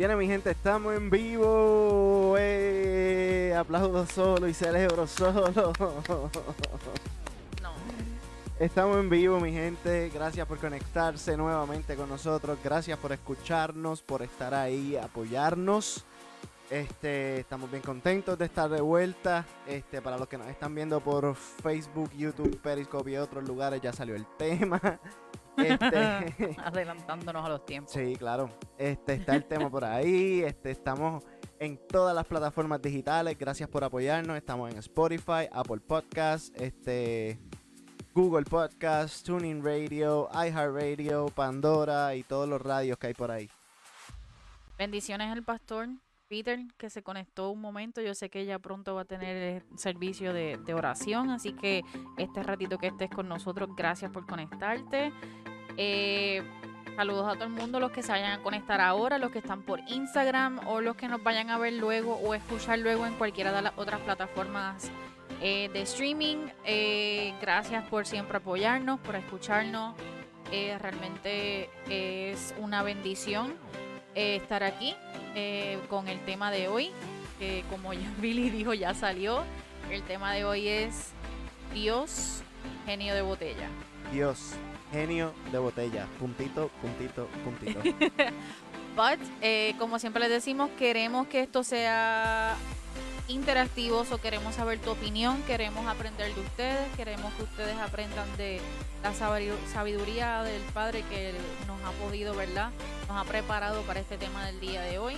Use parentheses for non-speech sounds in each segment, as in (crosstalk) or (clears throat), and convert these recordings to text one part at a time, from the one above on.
Viene mi gente, estamos en vivo. Eh, aplaudo solo y celebro solo. No. Estamos en vivo, mi gente. Gracias por conectarse nuevamente con nosotros. Gracias por escucharnos, por estar ahí, apoyarnos. Este, estamos bien contentos de estar de vuelta. Este, para los que nos están viendo por Facebook, YouTube, Periscope y otros lugares, ya salió el tema. Este, (laughs) Adelantándonos a los tiempos. Sí, claro. Este está el tema por ahí. Este estamos en todas las plataformas digitales. Gracias por apoyarnos. Estamos en Spotify, Apple Podcasts, este Google Podcasts, Tuning Radio, iHeartRadio, Pandora y todos los radios que hay por ahí. Bendiciones al pastor Peter, que se conectó un momento. Yo sé que ya pronto va a tener eh, servicio de, de oración, así que este ratito que estés con nosotros, gracias por conectarte. Eh, saludos a todo el mundo, los que se vayan a conectar ahora, los que están por Instagram o los que nos vayan a ver luego o escuchar luego en cualquiera de las otras plataformas eh, de streaming. Eh, gracias por siempre apoyarnos, por escucharnos. Realmente es una bendición estar aquí con el tema de hoy. que como (laughs) Billy dijo, ya salió. El tema de hoy es Dios, genio de botella. Dios, genio de botella. Puntito, puntito, puntito. (laughs) But, eh, como siempre les decimos, queremos que esto sea interactivo, o queremos saber tu opinión, queremos aprender de ustedes, queremos que ustedes aprendan de la sabidu- sabiduría del Padre que nos ha podido, ¿verdad? Nos ha preparado para este tema del día de hoy.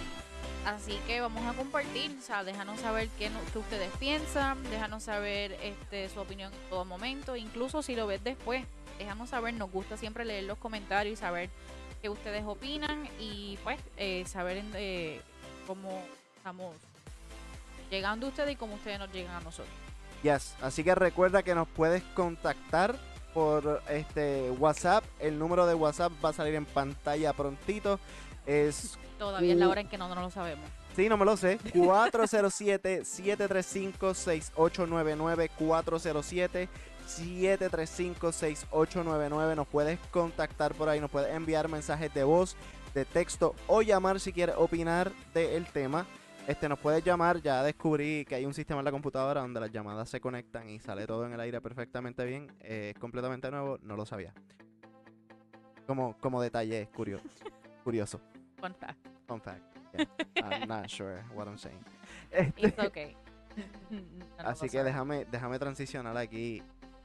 Así que vamos a compartir, o sea, déjanos saber qué ustedes piensan, déjanos saber este, su opinión en todo momento, incluso si lo ves después, déjanos saber, nos gusta siempre leer los comentarios y saber qué ustedes opinan y pues eh, saber eh, cómo estamos llegando a ustedes y cómo ustedes nos llegan a nosotros. Yes. Así que recuerda que nos puedes contactar por este WhatsApp. El número de WhatsApp va a salir en pantalla prontito. Es Todavía es la hora en que no, no lo sabemos. Sí, no me lo sé. (laughs) 407-735-6899. 407-735-6899. Nos puedes contactar por ahí. Nos puedes enviar mensajes de voz, de texto o llamar si quieres opinar del tema. Este, nos puedes llamar. Ya descubrí que hay un sistema en la computadora donde las llamadas se conectan y sale todo en el aire perfectamente bien. Eh, es completamente nuevo. No lo sabía. Como, como detalle curioso. (laughs) curioso. Fun fact. Fun fact. Yeah. I'm not sure what I'm saying. Este, It's okay. (laughs) No así que déjame, déjame transicionar aquí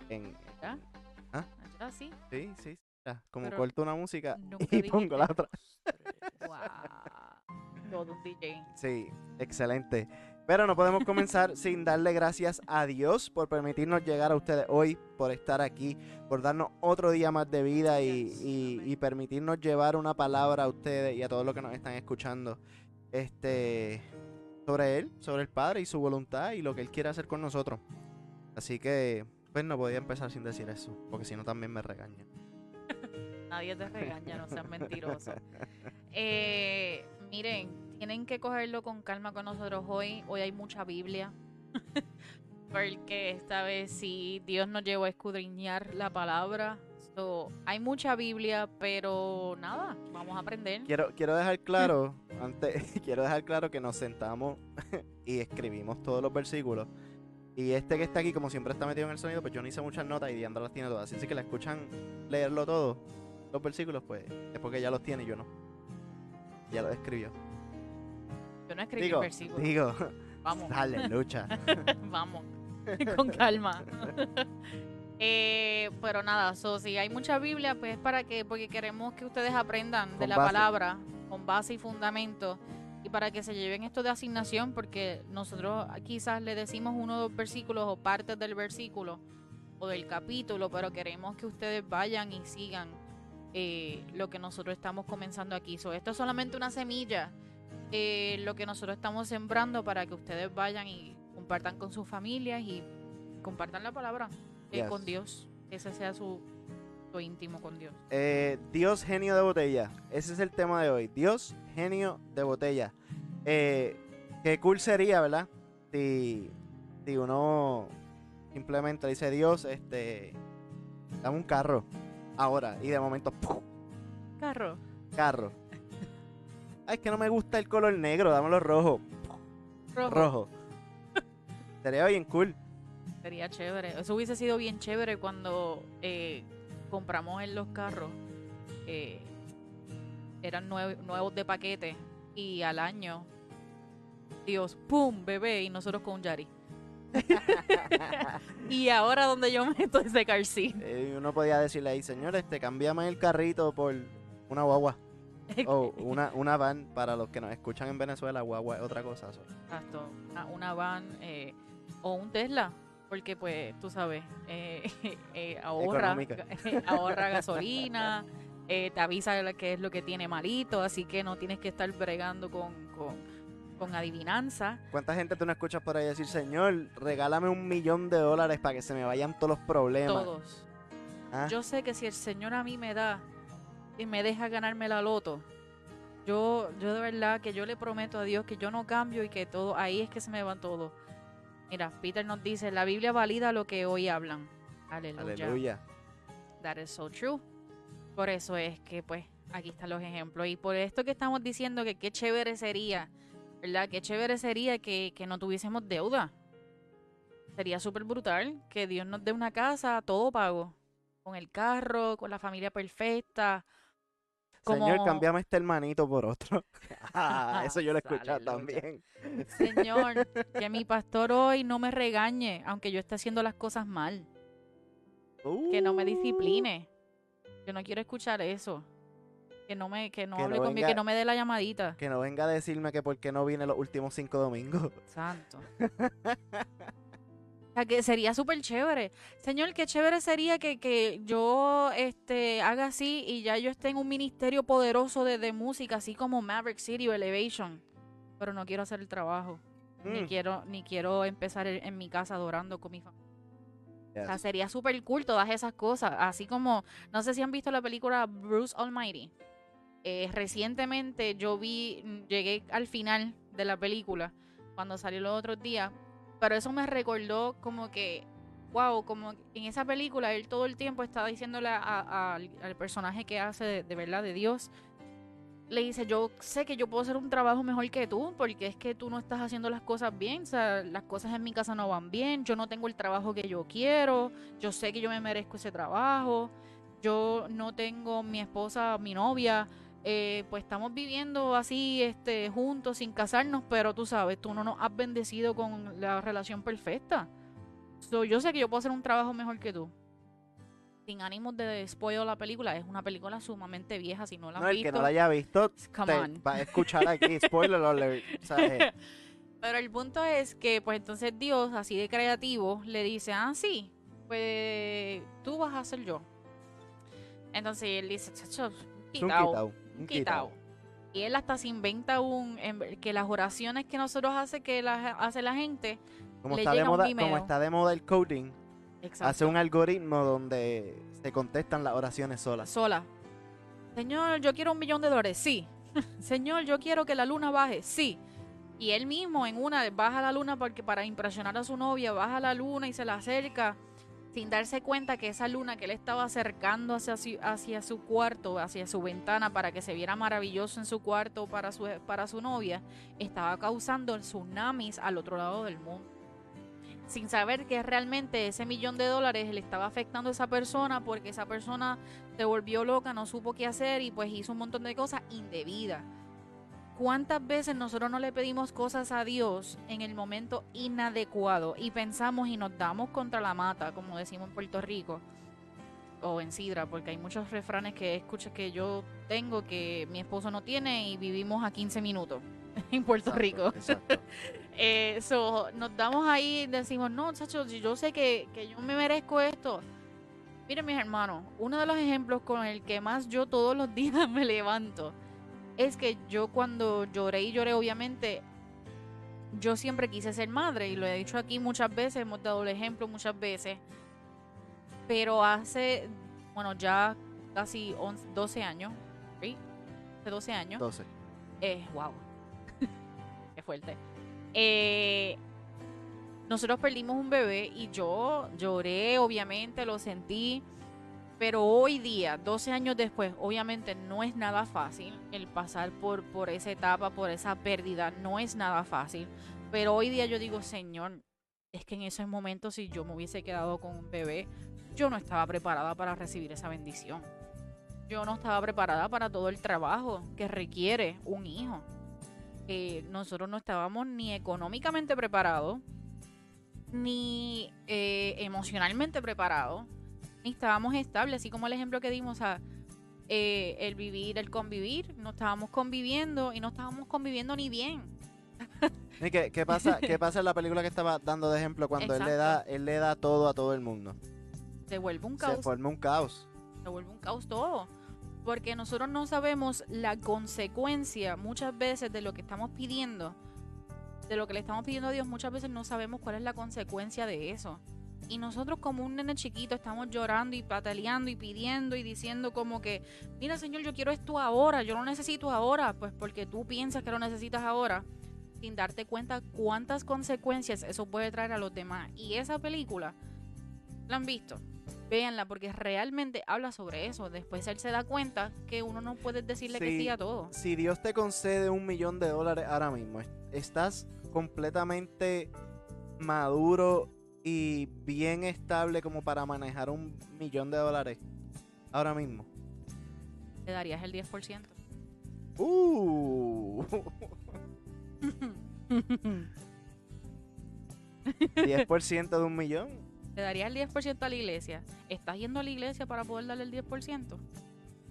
en. ¿Ya? ¿Ah? Ah, sí. Sí, sí, sí, ya, Como Pero corto una música (laughs) y pongo la otra. Wow. Todo un DJ. Sí, excelente. Pero no podemos comenzar (laughs) sin darle gracias a Dios por permitirnos llegar a ustedes hoy, por estar aquí, por darnos otro día más de vida y, y- y permitirnos llevar una palabra a ustedes y a todos los que nos están escuchando. Este sobre él, sobre el Padre y su voluntad y lo que él quiere hacer con nosotros. Así que, pues no podía empezar sin decir eso, porque si no también me regaña. (laughs) Nadie te regaña, no sean mentirosos. (laughs) Eh, miren, tienen que cogerlo con calma con nosotros hoy. Hoy hay mucha Biblia. (laughs) Porque esta vez sí Dios nos llevó a escudriñar la palabra. So, hay mucha Biblia, pero nada, vamos a aprender. Quiero, quiero dejar claro, antes, quiero dejar claro que nos sentamos y escribimos todos los versículos. Y este que está aquí, como siempre está metido en el sonido, pues yo no hice muchas notas y Diandra las tiene todas. Así que la escuchan leerlo todo, los versículos, pues es porque ya los tiene y yo no. Ya los escribió. Yo no escribí Digo, el versículo. digo, (laughs) Vamos. dale, lucha. (laughs) Vamos, (laughs) con calma. Eh, pero nada, so, si hay mucha Biblia, pues es para que, porque queremos que ustedes aprendan de la base. palabra, con base y fundamento, y para que se lleven esto de asignación, porque nosotros quizás le decimos uno o dos versículos o partes del versículo o del capítulo, pero queremos que ustedes vayan y sigan eh, lo que nosotros estamos comenzando aquí. So, esto es solamente una semilla, eh, lo que nosotros estamos sembrando para que ustedes vayan y compartan con sus familias y compartan la palabra eh, Yes. con Dios. Ese sea su, íntimo con Dios. Eh, Dios genio de botella. Ese es el tema de hoy. Dios genio de botella. Eh, qué cool sería, ¿verdad? Si, si uno simplemente dice Dios, este, dame un carro ahora y de momento ¡pum! Carro. carro. Ay, es que no me gusta el color negro, dámelo rojo. Rojo. Rojo. (laughs) Sería bien cool. Sería chévere. Eso hubiese sido bien chévere cuando eh, compramos en los carros. eh, eran nue- nuevos de paquete. Y al año, Dios, ¡pum! Bebé. Y nosotros con un Yari. (laughs) y ahora donde yo meto ese car seat. Eh, uno podía decirle ahí, señor, este, cambiame el carrito por una guagua. O una, una van para los que nos escuchan en Venezuela, guagua es otra cosa. so. Exacto. Una, una van eh, o un Tesla. Porque, pues, tú sabes, eh, (laughs) eh, ahorra, (laughs) ahorra gasolina, (laughs) eh, te avisa qué es lo que tiene malito, así que no tienes que estar bregando con, con, con adivinanza. ¿Cuánta gente tú no escuchas por ahí decir, señor, regálame un millón de dólares para que se me vayan todos los problemas? Todos. Ah, Yo sé que si el Señor a mí me da y me deja ganarme la loto, yo, yo de verdad que yo le prometo a Dios que yo no cambio y que todo, ahí es que se me va todo. Mira, Peter nos dice, la Biblia valida lo que hoy hablan. Aleluya. Aleluya. That is so true. Por eso es que, pues, aquí están los ejemplos. Y por esto que estamos diciendo que qué chévere sería, ¿verdad? Qué chévere sería que, que no tuviésemos deuda. Sería súper brutal que Dios nos dé una casa todo pago. Con el carro, con la familia perfecta. Como- Señor, cambiame este hermanito por otro. (laughs) Ah, Eso yo lo he escuchado también. Señor, que mi (laughs) pastor hoy no me regañe, aunque yo esté haciendo las cosas mal. que no me Uh, discipline. Yo no quiero escuchar eso. Que no me, que no Que hable no conmigo, que no me dé la llamadita. Que no venga a decirme que por qué no vine los últimos cinco domingos. Santo. (laughs) O sea, que sería súper chévere. Señor, qué chévere sería que, que yo este, haga así y ya yo esté en un ministerio poderoso de, de música, así como Maverick City o Elevation. Pero no quiero hacer el trabajo. Ni, Mm, quiero, ni quiero empezar en, en mi casa adorando con mi familia. O sea, sería súper cool todas esas cosas. Así como, no sé si han visto la película Bruce Almighty. Eh, recientemente yo vi, llegué al final de la película, cuando salió los otros días, pero eso me recordó como que, wow, como en esa película él todo el tiempo estaba diciéndole al personaje que hace de, de verdad de Dios, le dice, yo sé que yo puedo hacer un trabajo mejor que tú, porque es que tú no estás haciendo las cosas bien, o sea, las cosas en mi casa no van bien, yo no tengo el trabajo que yo quiero, yo sé que yo me merezco ese trabajo, yo no tengo mi esposa, mi novia, eh, pues estamos viviendo así, este, juntos, sin casarnos, pero tú sabes, tú no nos has bendecido con la relación perfecta. So, yo sé que yo puedo hacer un trabajo mejor que tú. Sin ánimos de spoil la película, es una película sumamente vieja, si no la No, has el que no la haya visto, come te on. va a escuchar aquí. (laughs) Spoiler alert. O sea, eh, (laughs) Pero el punto es que, pues entonces Dios, así de creativo, le dice, ah, sí, pues tú vas a ser yo. Entonces él dice, chacho, quitao. Un quitao. Y él hasta se inventa un, que las oraciones que nosotros hace, que las hace la gente, Como Le está, de llega moda, como está de moda el coding, exacto, hace un algoritmo donde se contestan las oraciones solas. sola. Señor, yo quiero un millón de dólares, sí. (laughs) Señor, yo quiero que la luna baje, sí. Y él mismo en una baja la luna porque para impresionar a su novia, baja la luna y se la acerca sin darse cuenta que esa luna que él estaba acercando hacia su, cuarto, hacia su ventana para que se viera maravilloso en su cuarto para su, para su novia, estaba causando tsunamis al otro lado del mundo. Sin saber que realmente ese millón de dólares le estaba afectando a esa persona porque esa persona se volvió loca, no supo qué hacer y pues hizo un montón de cosas indebidas. ¿Cuántas veces nosotros no le pedimos cosas a Dios en el momento inadecuado y pensamos y nos damos contra la mata, como decimos en Puerto Rico? O en Sidra, porque hay muchos refranes que escucho que yo tengo que mi esposo no tiene y vivimos a 15 minutos (laughs) en Puerto Exacto, Rico. Exacto. (laughs) Eh, so, nos damos ahí y decimos, no, chacho, yo sé que, que yo me merezco esto. Miren, mis hermanos, uno de los ejemplos con el que más yo todos los (laughs) días me levanto es que yo cuando lloré y lloré, obviamente, yo siempre quise ser madre y lo he dicho aquí muchas veces, hemos dado el ejemplo muchas veces, pero hace, bueno, ya casi 11, 12 años, ¿sí? Hace 12 años. 12. Eh, wow. (laughs) Qué fuerte. Eh, nosotros perdimos un bebé y yo lloré, obviamente, lo sentí. Pero hoy día, 12 años después, obviamente no es nada fácil el pasar por, por esa etapa, por esa pérdida, no es nada fácil. Pero hoy día yo digo, Señor, es que en esos momentos si yo me hubiese quedado con un bebé, yo no estaba preparada para recibir esa bendición. Yo no estaba preparada para todo el trabajo que requiere un hijo. Nosotros no estábamos ni económicamente preparados, ni eh, emocionalmente preparados, estábamos estables, así como el ejemplo que dimos a eh, el vivir, el convivir, no estábamos conviviendo y no estábamos conviviendo ni bien. (laughs) ¿Y qué, qué pasa, ¿Qué (laughs) pasa en la película que estaba dando de ejemplo cuando él le da, él le da todo a todo el mundo? Se vuelve un caos. Se forma un caos. Se vuelve un caos todo. Porque nosotros no sabemos la consecuencia muchas veces de lo que estamos pidiendo. De lo que le estamos pidiendo a Dios, muchas veces no sabemos cuál es la consecuencia de eso. Y nosotros como un nene chiquito estamos llorando y pataleando y pidiendo y diciendo como que, mira Señor, yo quiero esto ahora, yo lo necesito ahora, pues porque tú piensas que lo necesitas ahora sin darte cuenta cuántas consecuencias eso puede traer a los demás. Y esa película, ¿la han visto? Véanla porque realmente habla sobre eso. Después él se da cuenta que uno no puede decirle que sí a todo. Si Dios te concede un millón de dólares ahora mismo, estás completamente maduro y bien estable como para manejar un millón de dólares ahora mismo. Le darías el 10%. Uh. (laughs) 10% de un millón. ¿Le darías el 10% a la iglesia? ¿Estás yendo a la iglesia para poder darle el 10%? O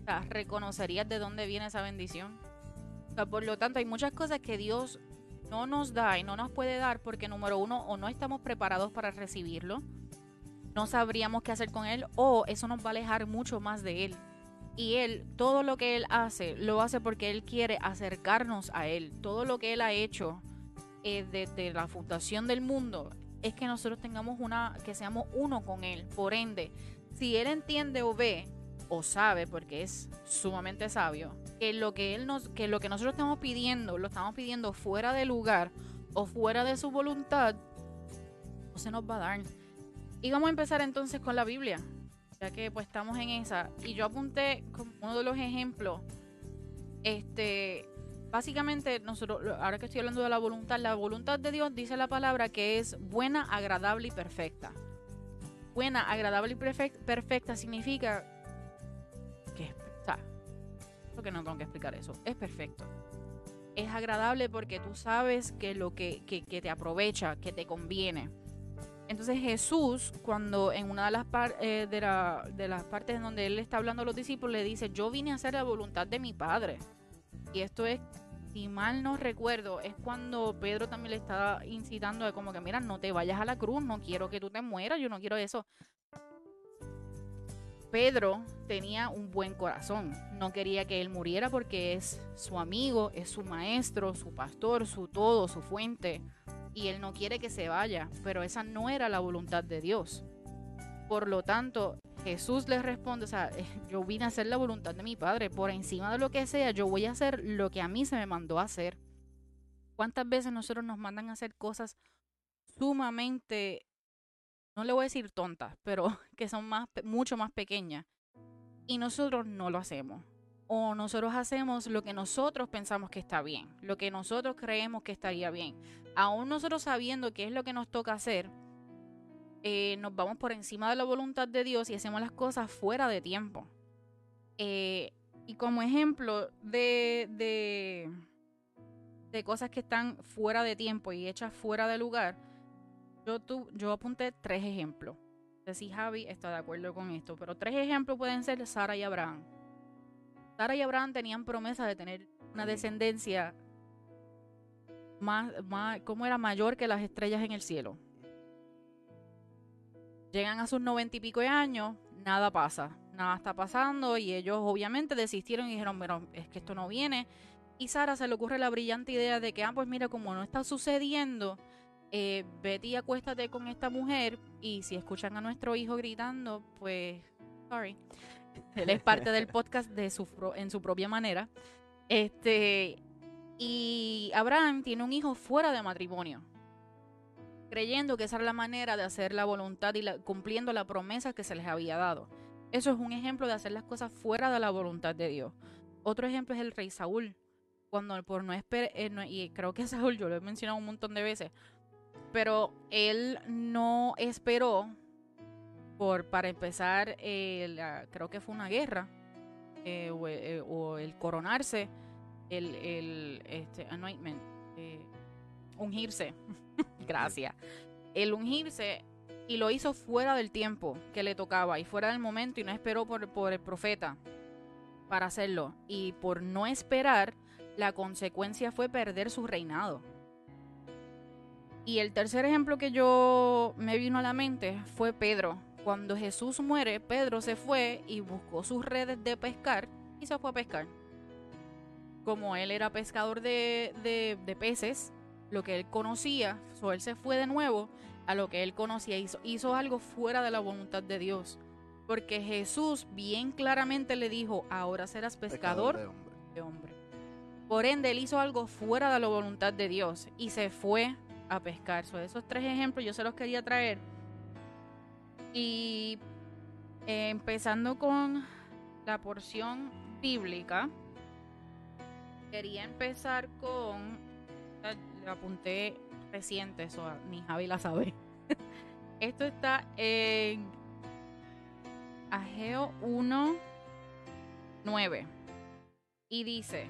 sea, ¿reconocerías de dónde viene esa bendición? O sea, por lo tanto, hay muchas cosas que Dios no nos da y no nos puede dar porque, número uno, o no estamos preparados para recibirlo, no sabríamos qué hacer con él, o eso nos va a alejar mucho más de él. Y él, todo lo que él hace, lo hace porque él quiere acercarnos a él. Todo lo que él ha hecho eh, desde la fundación del mundo es que nosotros tengamos una, que seamos uno con él. Por ende, si él entiende o ve o sabe, porque es sumamente sabio, que lo que él nos, que lo que nosotros estamos pidiendo, lo estamos pidiendo fuera de lugar o fuera de su voluntad, no se nos va a dar. Y vamos a empezar entonces con la Biblia ya que pues estamos en esa. Y yo apunté como uno de los ejemplos, este, básicamente nosotros, ahora que estoy hablando de la voluntad, la voluntad de Dios dice la palabra que es buena, agradable y perfecta. Buena, agradable y perfecta significa que, o sea, que no tengo que explicar eso, es perfecto. Es agradable porque tú sabes que lo que, que, que te aprovecha, que te conviene entonces Jesús, cuando en una de las, eh, de, las partes en donde él está hablando a los discípulos, le dice, yo vine a hacer la voluntad de mi Padre. Y esto es, si mal no recuerdo, es cuando Pedro también le está incitando a como que, mira, no te vayas a la cruz, no quiero que tú te mueras, yo no quiero eso. Pedro tenía un buen corazón, no quería que él muriera porque es su amigo, es su maestro, su pastor, su todo, su fuente y él no quiere que se vaya, pero esa no era la voluntad de Dios. Por lo tanto, Jesús le responde, o sea, yo vine a hacer la voluntad de mi Padre, por encima de lo que sea, yo voy a hacer lo que a mí se me mandó a hacer. ¿Cuántas veces nosotros nos mandan a hacer cosas sumamente, no le voy a decir tontas, pero (laughs) que son más, mucho más pequeñas? Y nosotros no lo hacemos o nosotros hacemos lo que nosotros pensamos que está bien, lo que nosotros creemos que estaría bien. Aún nosotros sabiendo qué es lo que nos toca hacer, eh, nos vamos por encima de la voluntad de Dios y hacemos las cosas fuera de tiempo. Eh, y como ejemplo de, de, de, cosas que están fuera de tiempo y hechas fuera de lugar, yo, yo apunté tres ejemplos. No sé si Javi está de acuerdo con esto, pero tres ejemplos pueden ser Sara y Abraham. Sara y Abraham tenían promesa de tener una descendencia más, más, como era mayor que las estrellas en el cielo. Llegan a sus noventa y pico de años, nada pasa, nada está pasando y ellos obviamente desistieron y dijeron, pero es que esto no viene. Y Sara se le ocurre la brillante idea de que, ah, pues mira, como no está sucediendo, eh, vete y acuéstate con esta mujer y si escuchan a nuestro hijo gritando, pues, sorry. (laughs) Él es parte del podcast de su, en su propia manera. Este, y Abraham tiene un hijo fuera de matrimonio, creyendo que esa era la manera de hacer la voluntad y cumpliendo la promesa que se les había dado. Eso es un ejemplo de hacer las cosas fuera de la voluntad de Dios. Otro ejemplo es el rey Saúl. Cuando por no esperar, y creo que (laughs) Saúl yo lo he mencionado un montón de veces, pero él no esperó por, para empezar, creo que fue una guerra, eh, eh, o, el coronarse, el, el este, anointment, eh, ungirse, (laughs) gracias, el ungirse y lo hizo fuera del tiempo que le tocaba y fuera del momento y no esperó por, por el profeta para hacerlo. Y por no esperar, la consecuencia fue perder su reinado. Y el tercer ejemplo que yo me vino a la mente fue Pedro. Cuando Jesús muere, Pedro se fue y buscó sus redes de pescar y se fue a pescar. Como él era pescador de, de, peces, lo que él conocía, so él se fue de nuevo a lo que él conocía, hizo, hizo algo fuera de la voluntad de Dios. Porque Jesús bien claramente le dijo, ahora serás pescador, de, hombre. Por ende, él hizo algo fuera de la voluntad de Dios y se fue a pescar. So, esos tres ejemplos yo se los quería traer. Y empezando con la porción bíblica, quería empezar con, le apunté reciente, eso ni Javi la sabe. (laughs) Esto está en Ageo 1, 9. Y dice,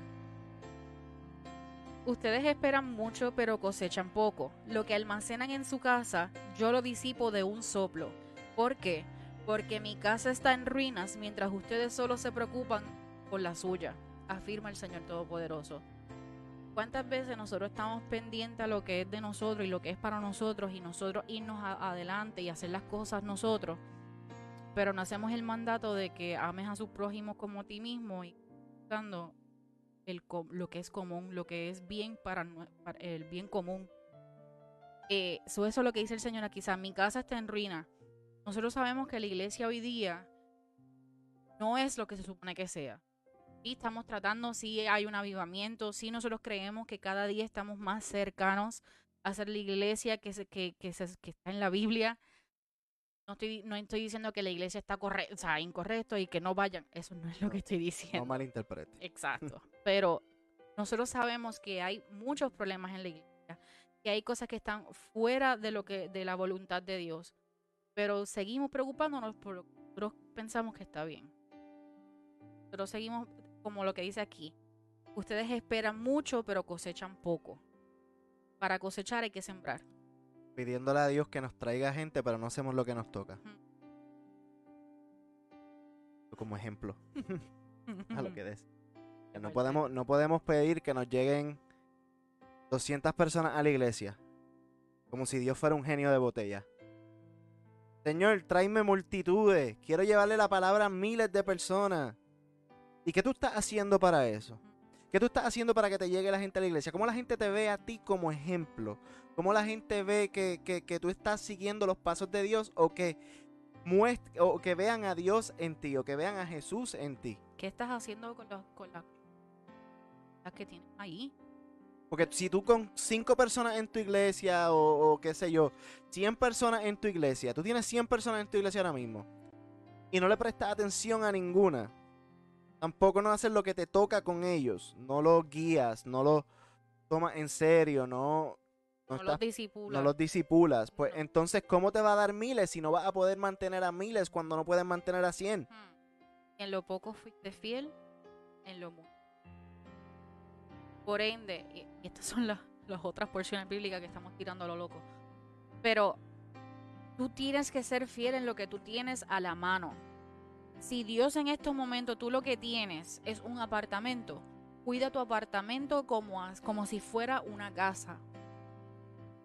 Ustedes esperan mucho pero cosechan poco. Lo que almacenan en su casa, yo lo disipo de un soplo. ¿Por qué? Porque mi casa está en ruinas mientras ustedes solo se preocupan por la suya, afirma el Señor Todopoderoso. ¿Cuántas veces nosotros estamos pendientes a lo que es de nosotros y lo que es para nosotros y nosotros irnos adelante y hacer las cosas nosotros? Pero no hacemos el mandato de que ames a sus prójimos como a ti mismo y lo que es común, lo que es bien para, el bien común. Eh, eso es lo que dice el Señor aquí. mi casa está en ruina. Nosotros sabemos que la iglesia hoy día no es lo que se supone que sea. Y estamos tratando, sí hay un avivamiento, sí nosotros creemos que cada día estamos más cercanos a ser la iglesia que, se, que está en la Biblia. No estoy, no estoy diciendo que la iglesia está correcta, o sea, incorrecto y que no vayan. Eso no es lo que estoy diciendo. No malinterprete. Exacto. Pero nosotros sabemos que hay muchos problemas en la iglesia, que hay cosas que están fuera de lo que, de la voluntad de Dios. Pero seguimos preocupándonos por lo que nosotros pensamos que está bien. Pero seguimos como lo que dice aquí. Ustedes esperan mucho, pero cosechan poco. Para cosechar hay que sembrar pidiéndole a Dios que nos traiga gente, pero no hacemos lo que nos toca. Como ejemplo. (laughs) a lo que des. no podemos, no podemos pedir que nos lleguen 200 personas a la iglesia. Como si Dios fuera un genio de botella. Señor, tráeme multitudes. Quiero llevarle la palabra a miles de personas. ¿Y qué tú estás haciendo para eso? ¿Qué tú estás haciendo para que te llegue la gente a la iglesia? ¿Cómo la gente te ve a ti como ejemplo? ¿Cómo la gente ve que, que, tú estás siguiendo los pasos de Dios o que, o que vean a Dios en ti o que vean a Jesús en ti? ¿Qué estás haciendo con, las que tienes ahí? Porque si tú con cinco personas en tu iglesia o, o, qué sé yo, 100 personas en tu iglesia, tú tienes 100 personas en tu iglesia ahora mismo y no le prestas atención a ninguna, tampoco no haces lo que te toca con ellos, no los guías, no los tomas en serio, no, no, los disipulas. No los disipulas. Pues entonces, ¿cómo te va a dar miles si no vas a poder mantener a miles cuando no puedes mantener a cien? En lo poco fuiste fiel, en lo mucho. Por ende, y estas son las, las otras porciones bíblicas que estamos tirando a lo loco. Pero tú tienes que ser fiel en lo que tú tienes a la mano. Si Dios en estos momentos tú lo que tienes es un apartamento, cuida tu apartamento como, como si fuera una casa.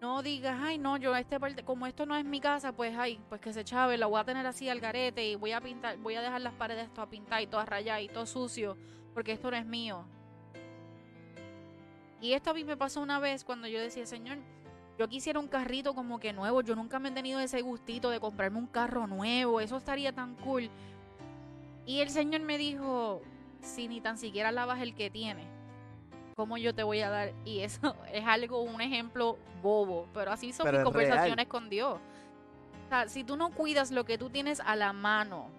No digas, ay, no, yo este como esto no es mi casa, pues ay, pues que se chave, la voy a tener así al garete y voy a pintar, voy a dejar las paredes a pintar y todas rayadas y todo sucio, porque esto no es mío. Y esto a mí me pasó una vez cuando yo decía, Señor, yo quisiera un carrito como que nuevo, yo nunca me he tenido ese gustito de comprarme un carro nuevo, eso estaría tan cool. Y el Señor me dijo, si ni tan siquiera lavas el que tienes ¿cómo yo te voy a dar? Y eso (laughs) es algo, un ejemplo bobo, pero así son mis conversaciones con Dios. O sea, si tú no cuidas lo que tú tienes a la mano,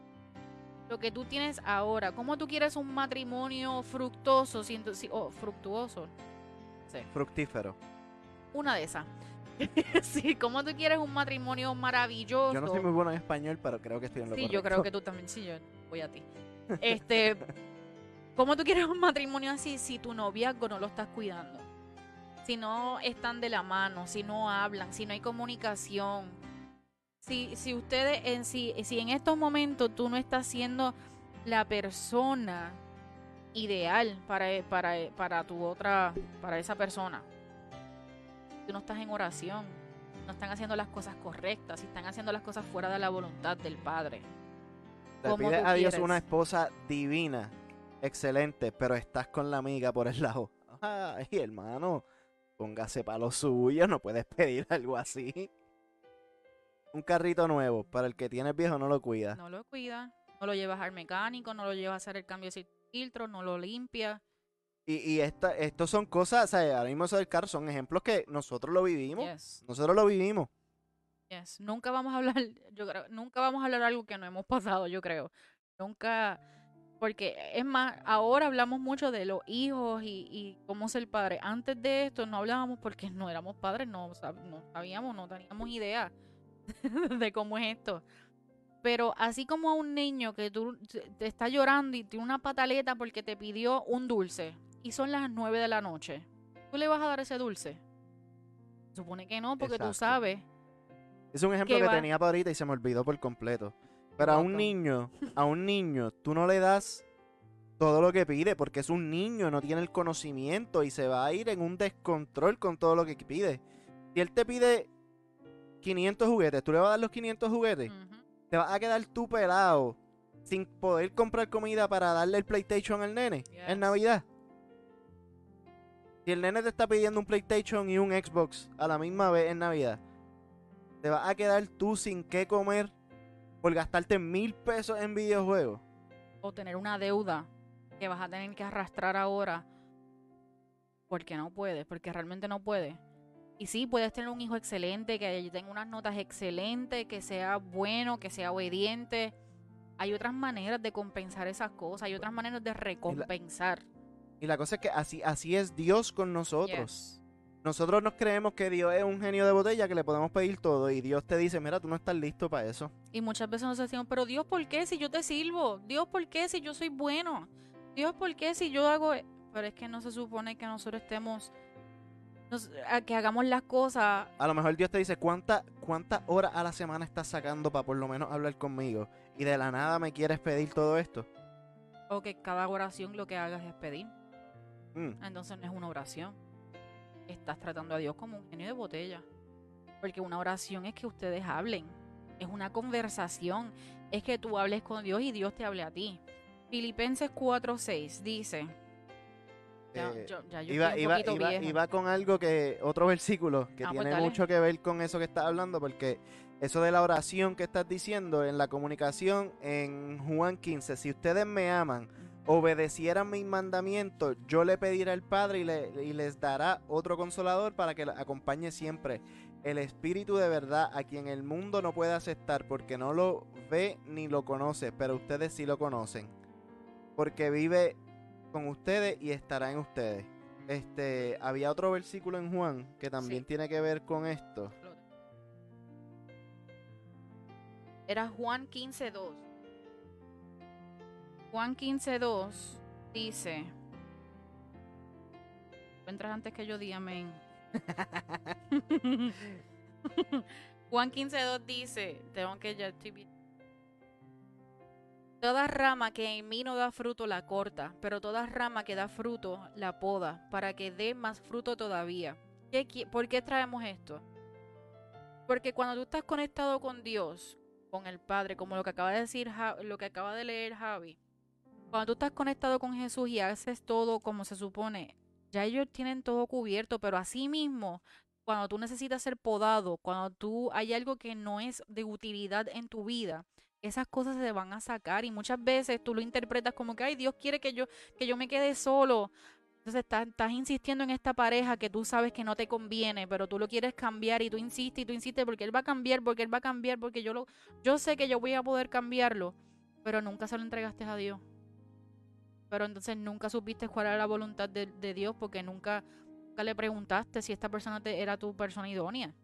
lo que tú tienes ahora. ¿Cómo tú quieres un matrimonio fructuoso si- o fructuoso? Sí, Fructífero. una de esas. (laughs) sí, ¿cómo tú quieres un matrimonio maravilloso? Yo no soy muy bueno en español, pero creo que estoy en lo Sí, correcto. yo creo que tú también, sí, yo voy a ti. Este, (laughs) ¿cómo tú quieres un matrimonio así si tu noviazgo no lo estás cuidando? Si no están de la mano, si no hablan, si no hay comunicación. Si, si ustedes, en si, si en estos momentos tú no estás siendo la persona ideal para, para, para tu otra, para esa persona, tú no estás en oración, no están haciendo las cosas correctas, si están haciendo las cosas fuera de la voluntad del Padre. Le pides a Dios quieres. una esposa divina, excelente, pero estás con la amiga por el lado. (laughs) Ay, hermano, póngase para lo suyo, no puedes pedir algo así. Un carrito nuevo, para el que tiene viejo no lo cuida. No lo cuida, no lo llevas al mecánico, no lo llevas a hacer el cambio de filtro, no lo limpia. Y, y esta, estos son cosas, o sea, ahora mismo eso del carro son ejemplos que nosotros lo vivimos. Yes, Nosotros lo vivimos. Yes. Nunca vamos a hablar, (laughs) yo creo, nunca vamos a hablar algo que no hemos pasado, yo creo. Nunca, porque es más, ahora hablamos mucho de los hijos y, y cómo ser padre. Antes de esto no hablábamos porque no éramos padres, no, sab- no sabíamos, no teníamos idea (laughs) de cómo es esto. Pero así como a un niño que tú te- está llorando y tiene una pataleta porque te pidió un dulce y son las nueve de la noche, ¿tú le vas a dar ese dulce? Supone que no, porque tú sabes. Es un ejemplo que va- tenía para ahorita y se me olvidó por completo. Pero a un niño, a un niño, tú no le das todo lo que pide porque es un niño, no tiene el conocimiento y se va a ir en un descontrol con todo lo que pide. Si él te pide 500 juguetes, tú le vas a dar los 500 juguetes, te vas a quedar tú pelado sin poder comprar comida para darle el PlayStation al nene Yes. en Navidad. Si el nene te está pidiendo un PlayStation y un Xbox a la misma vez en Navidad, te vas a quedar tú sin qué comer por gastarte mil pesos en videojuegos. O tener una deuda que vas a tener que arrastrar ahora porque no puedes, porque realmente no puedes. Y sí, puedes tener un hijo excelente, que tenga unas notas excelentes, que sea bueno, que sea obediente. Hay otras maneras de compensar esas cosas, hay otras maneras de recompensar. Y la cosa es que así, así es Dios con nosotros. Yes. Nosotros nos creemos que Dios es un genio de botella que le podemos pedir todo y Dios te dice, mira, tú no estás listo para eso. Y muchas veces nos decimos, pero Dios, ¿por qué si yo te sirvo? Dios, ¿por qué si yo soy bueno? Dios, ¿por qué si yo hago...? e-?". Pero es que no se supone que nosotros estemos... nos- a que hagamos las cosas A lo mejor Dios te dice, ¿cuánta- ¿cuántas horas a la semana estás sacando para por lo menos hablar conmigo? Y de la nada me quieres pedir todo esto. o que cada oración lo que hagas es pedir. Mm. Entonces no es una oración. Estás tratando a Dios como un genio de botella. Porque una oración es que ustedes hablen. Es una conversación. Es que tú hables con Dios y Dios te hable a ti. Filipenses 4.6 dice... Ya, Eh, yo, ya yo Iba, con algo que, otro versículo que Ah, pues tiene mucho que ver con eso que estás hablando, porque eso de la oración que estás diciendo en la comunicación en Juan 15, si ustedes me aman, obedecieran mis mandamientos, yo le pediré al Padre y, le- y les dará otro consolador para que acompañe siempre. El Espíritu de verdad, a quien el mundo no puede aceptar porque no lo ve ni lo conoce, pero ustedes sí lo conocen. Porque vive con ustedes y estará en ustedes. Este, había otro versículo en Juan que también Sí. tiene que ver con esto. Era Juan 15.2. Juan 15.2 dice... Entras antes que yo diga amén. (laughs) Juan 15.2 dice... Tengo que ya Toda rama que en mí no da fruto la corta, pero toda rama que da fruto la poda, para que dé más fruto todavía. ¿Qué ¿Por qué traemos esto? Porque cuando tú estás conectado con Dios, con el Padre, como lo que acaba de decir, lo que acaba de leer Javi, cuando tú estás conectado con Jesús y haces todo como se supone, ya ellos tienen todo cubierto, pero así mismo, cuando tú necesitas ser podado, cuando tú hay algo que no es de utilidad en tu vida, esas cosas se van a sacar y muchas veces tú lo interpretas como que, ay, Dios quiere que yo, que yo me quede solo. Entonces estás, estás insistiendo en esta pareja que tú sabes que no te conviene, pero tú lo quieres cambiar y tú insistes y tú insistes porque él va a cambiar, porque él va a cambiar, porque yo lo, yo sé que yo voy a poder cambiarlo. pero nunca se lo entregaste a Dios. Pero entonces nunca supiste cuál era la voluntad de, de Dios porque nunca, nunca le preguntaste si esta persona te, era tu persona idónea.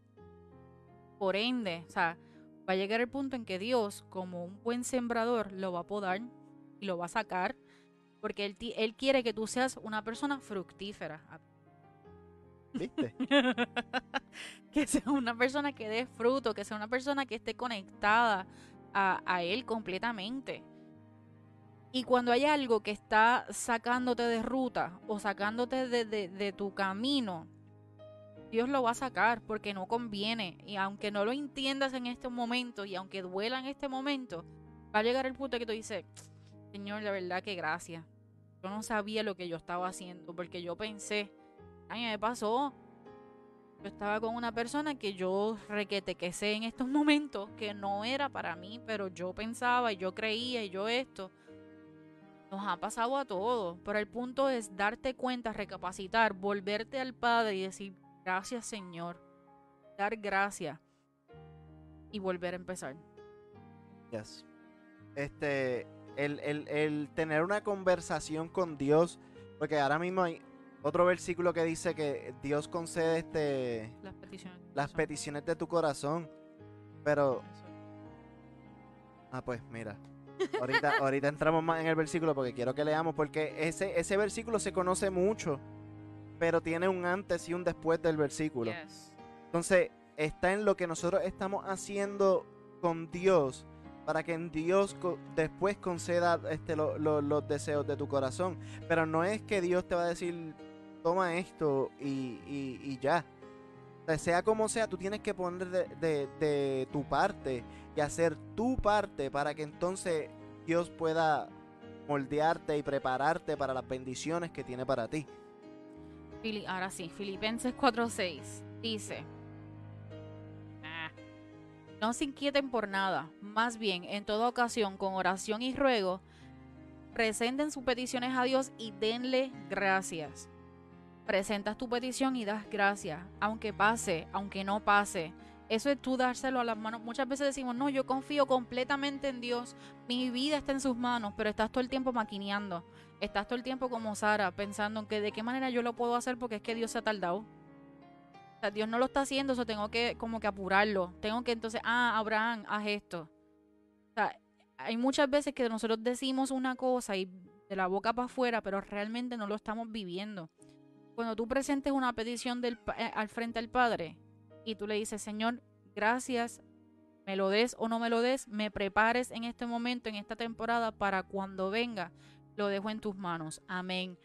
Por ende, o sea, va a llegar el punto en que Dios, como un buen sembrador, lo va a podar y lo va a sacar porque él, él quiere que tú seas una persona fructífera. ¿Viste? (laughs) que sea una persona que dé fruto, que sea una persona que esté conectada a, a Él completamente. Y cuando hay algo que está sacándote de ruta o sacándote de, tu camino, Dios lo va a sacar porque no conviene. Y aunque no lo entiendas en este momento y aunque duela en este momento, va a llegar el punto que tú dices, Señor, de verdad que gracias. Yo no sabía lo que yo estaba haciendo porque yo pensé, a mí me pasó. Yo estaba con una persona que yo requete que sé en estos (laughs) momentos que no era para mí, pero yo pensaba y yo creía y yo esto. Nos ha pasado a todos, pero el punto es darte cuenta, recapacitar, volverte al Padre y decir, gracias Señor, dar gracias y volver a empezar. Yes. Este, el, el- el tener una conversación con Dios, porque ahora mismo hay otro versículo que dice que Dios concede este, Las peticiones. las peticiones de tu corazón, pero, ah, pues mira, ahorita, ahorita entramos más en el versículo porque quiero que leamos, porque ese, ese versículo se conoce mucho, pero tiene un antes y un después del versículo. Yes. Entonces, está en lo que nosotros estamos haciendo con Dios para que en Dios co- después conceda este, lo- lo- los deseos de tu corazón. Pero no es que Dios te va a decir, toma esto y, y- y ya. Sea, como sea, tú tienes que poner de, de- tu parte y hacer tu parte para que entonces Dios pueda moldearte y prepararte para las bendiciones que tiene para ti. Ahora sí, Filipenses 4:6 dice, "Ah, no se inquieten por nada, más bien en toda ocasión con oración y ruego, presenten sus peticiones a Dios y denle gracias. Presentas tu petición y das gracias, aunque pase, aunque no pase. Eso es tú dárselo a las manos. Muchas veces decimos, no, yo confío completamente en Dios, mi vida está en sus manos, pero estás todo el tiempo maquineando. Estás todo el tiempo como Sara, pensando en que de qué manera yo lo puedo hacer porque es que Dios se ha tardado. O sea, Dios no lo está haciendo, eso tengo que como que apurarlo. Tengo que entonces, ah, Abraham, haz esto. O sea, hay muchas veces que nosotros decimos una cosa y de la boca para afuera, pero realmente no lo estamos viviendo. Cuando tú presentes una petición eh, al frente al Padre y tú le dices, Señor, gracias, me lo des o no me lo des, me prepares en este momento, en esta temporada, para cuando venga, lo dejo en tus manos. Amén.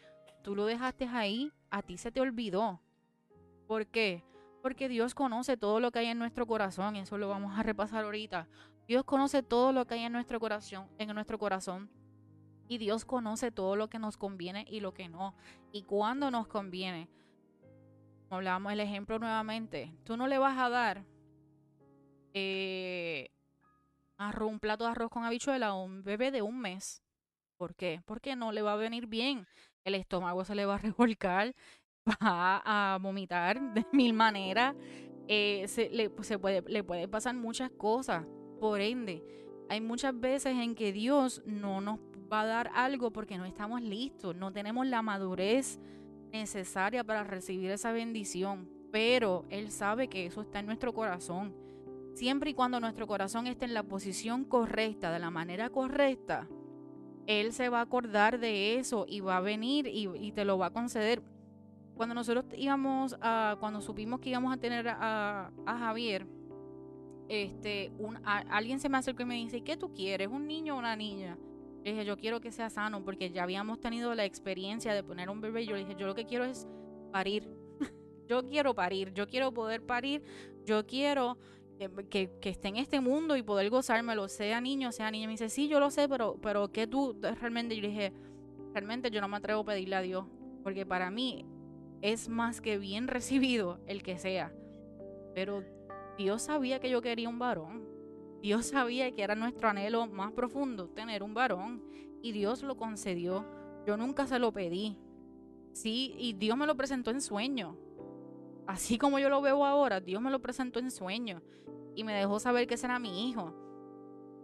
Tú lo dejaste ahí, a ti se te olvidó. ¿Por qué? Porque Dios conoce todo lo que hay en nuestro corazón, eso lo vamos a repasar ahorita. Dios conoce todo lo que hay en nuestro corazón, en nuestro corazón. Y Dios conoce todo lo que nos conviene y lo que no. Y cuando nos conviene. Hablamos el ejemplo nuevamente. Tú no le vas a dar eh, un plato de arroz con habichuela a un bebé de un mes. ¿Por qué? Porque no le va a venir bien. El estómago se le va a (laughs) revolcar, va a vomitar de mil maneras. eh, se, le, se puede, le puede pasar muchas cosas. Por ende, hay muchas veces en que Dios no nos va a dar algo porque no estamos listos, no tenemos la madurez necesaria para recibir esa bendición. Pero Él sabe que eso está en nuestro corazón. Siempre y cuando nuestro corazón esté en la posición correcta, de la manera correcta, Él se va a acordar de eso y va a venir y, te lo va a conceder. Cuando nosotros íbamos a, cuando supimos que íbamos a tener a, Javier, este, un, alguien se me acercó y me dice, ¿qué tú quieres? ¿Un niño o una niña? Le dije, yo quiero que sea sano porque ya habíamos tenido la experiencia de poner un bebé yo le dije, yo lo que quiero es parir. (laughs) yo quiero parir, yo quiero poder parir, yo quiero que, que- que esté en este mundo y poder gozármelo, sea niño, sea niña. Me dice, sí, yo lo sé, pero, pero ¿qué tú realmente? Yo le dije, realmente yo no me atrevo a pedirle a Dios porque para mí es más que bien (laughs) recibido el que sea. Pero Dios sabía que yo quería un varón. Dios sabía que era nuestro anhelo más profundo, tener un varón. Y Dios lo concedió. Yo nunca se lo pedí. Sí, y Dios me lo presentó en sueño. Así como yo lo veo ahora, Dios me lo presentó en sueño. Y me dejó saber que ese era mi hijo.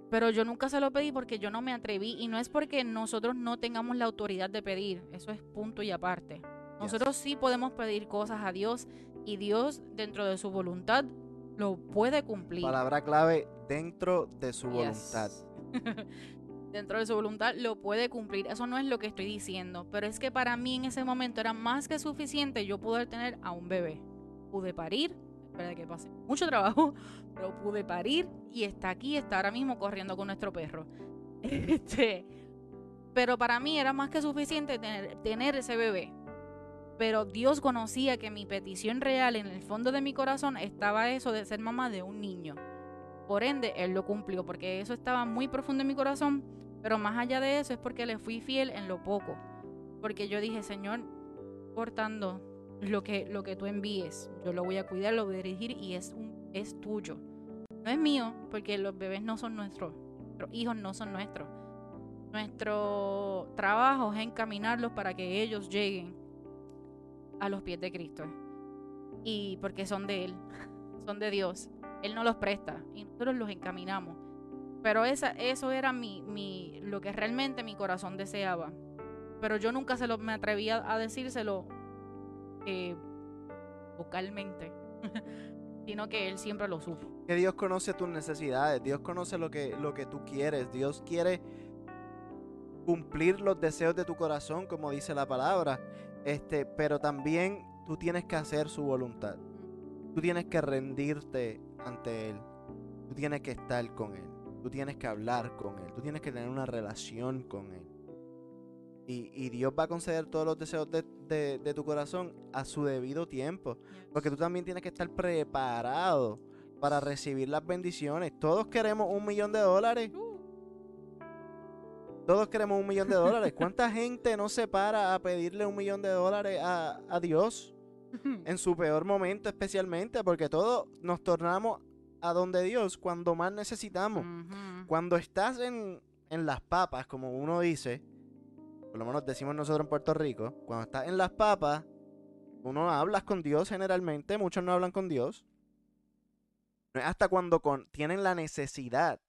Pero yo nunca se lo pedí porque yo no me atreví y no es porque nosotros no tengamos la autoridad de pedir, eso es punto y aparte. Nosotros sí podemos pedir cosas a Dios y Dios dentro de su voluntad lo puede cumplir. Palabra clave, dentro de su Yes. voluntad. (laughs) dentro de su voluntad lo puede cumplir. Eso no es lo que estoy diciendo, pero es que para mí en ese momento era más que suficiente yo poder tener a un bebé. Pude parir, espera que pase mucho trabajo, (laughs) pero pude parir y está aquí, está ahora mismo corriendo con nuestro perro. (laughs) Este, pero para mí era más que suficiente tener, tener ese bebé. Pero Dios conocía que mi petición real en el fondo de mi corazón estaba eso de ser mamá de un niño. Por ende, Él lo cumplió, porque eso estaba muy profundo en mi corazón. Pero más allá de eso es porque le fui fiel en lo poco. Porque yo dije, Señor, portando lo que, lo que tú envíes, yo lo voy a cuidar, lo voy a dirigir y es, es tuyo. No es mío, porque los bebés no son nuestros, nuestros hijos no son nuestros. Nuestro trabajo es encaminarlos para que ellos lleguen a los pies de Cristo. Y porque son de Él, son de Dios. Él no los presta y nosotros los encaminamos. Pero esa, eso era mi, mi, lo que realmente mi corazón deseaba. Pero yo nunca se lo, me atrevía a decírselo eh, vocalmente, (laughs) sino que Él siempre lo supo. Que Dios conoce tus necesidades, Dios conoce lo que, lo que tú quieres, Dios quiere cumplir los deseos de tu corazón, como dice la palabra. Este, pero también tú tienes que hacer su voluntad. Tú tienes que rendirte ante Él. Tú tienes que estar con Él. Tú tienes que hablar con Él. Tú tienes que tener una relación con Él. Y, y Dios va a conceder todos los deseos de, de- de tu corazón a su debido tiempo. Porque tú también tienes que estar preparado para recibir las bendiciones. Todos queremos un millón de dólares. Todos queremos un millón de dólares. ¿Cuánta gente no se para a pedirle un millón de dólares a, a Dios? (laughs) En su peor momento especialmente. Porque todos nos tornamos a donde Dios cuando más necesitamos. Cuando estás en, en las papas, como uno dice, por lo menos decimos nosotros en Puerto Rico, cuando estás en las papas, uno hablas con Dios generalmente, muchos no hablan con Dios. No es hasta cuando con- tienen la necesidad,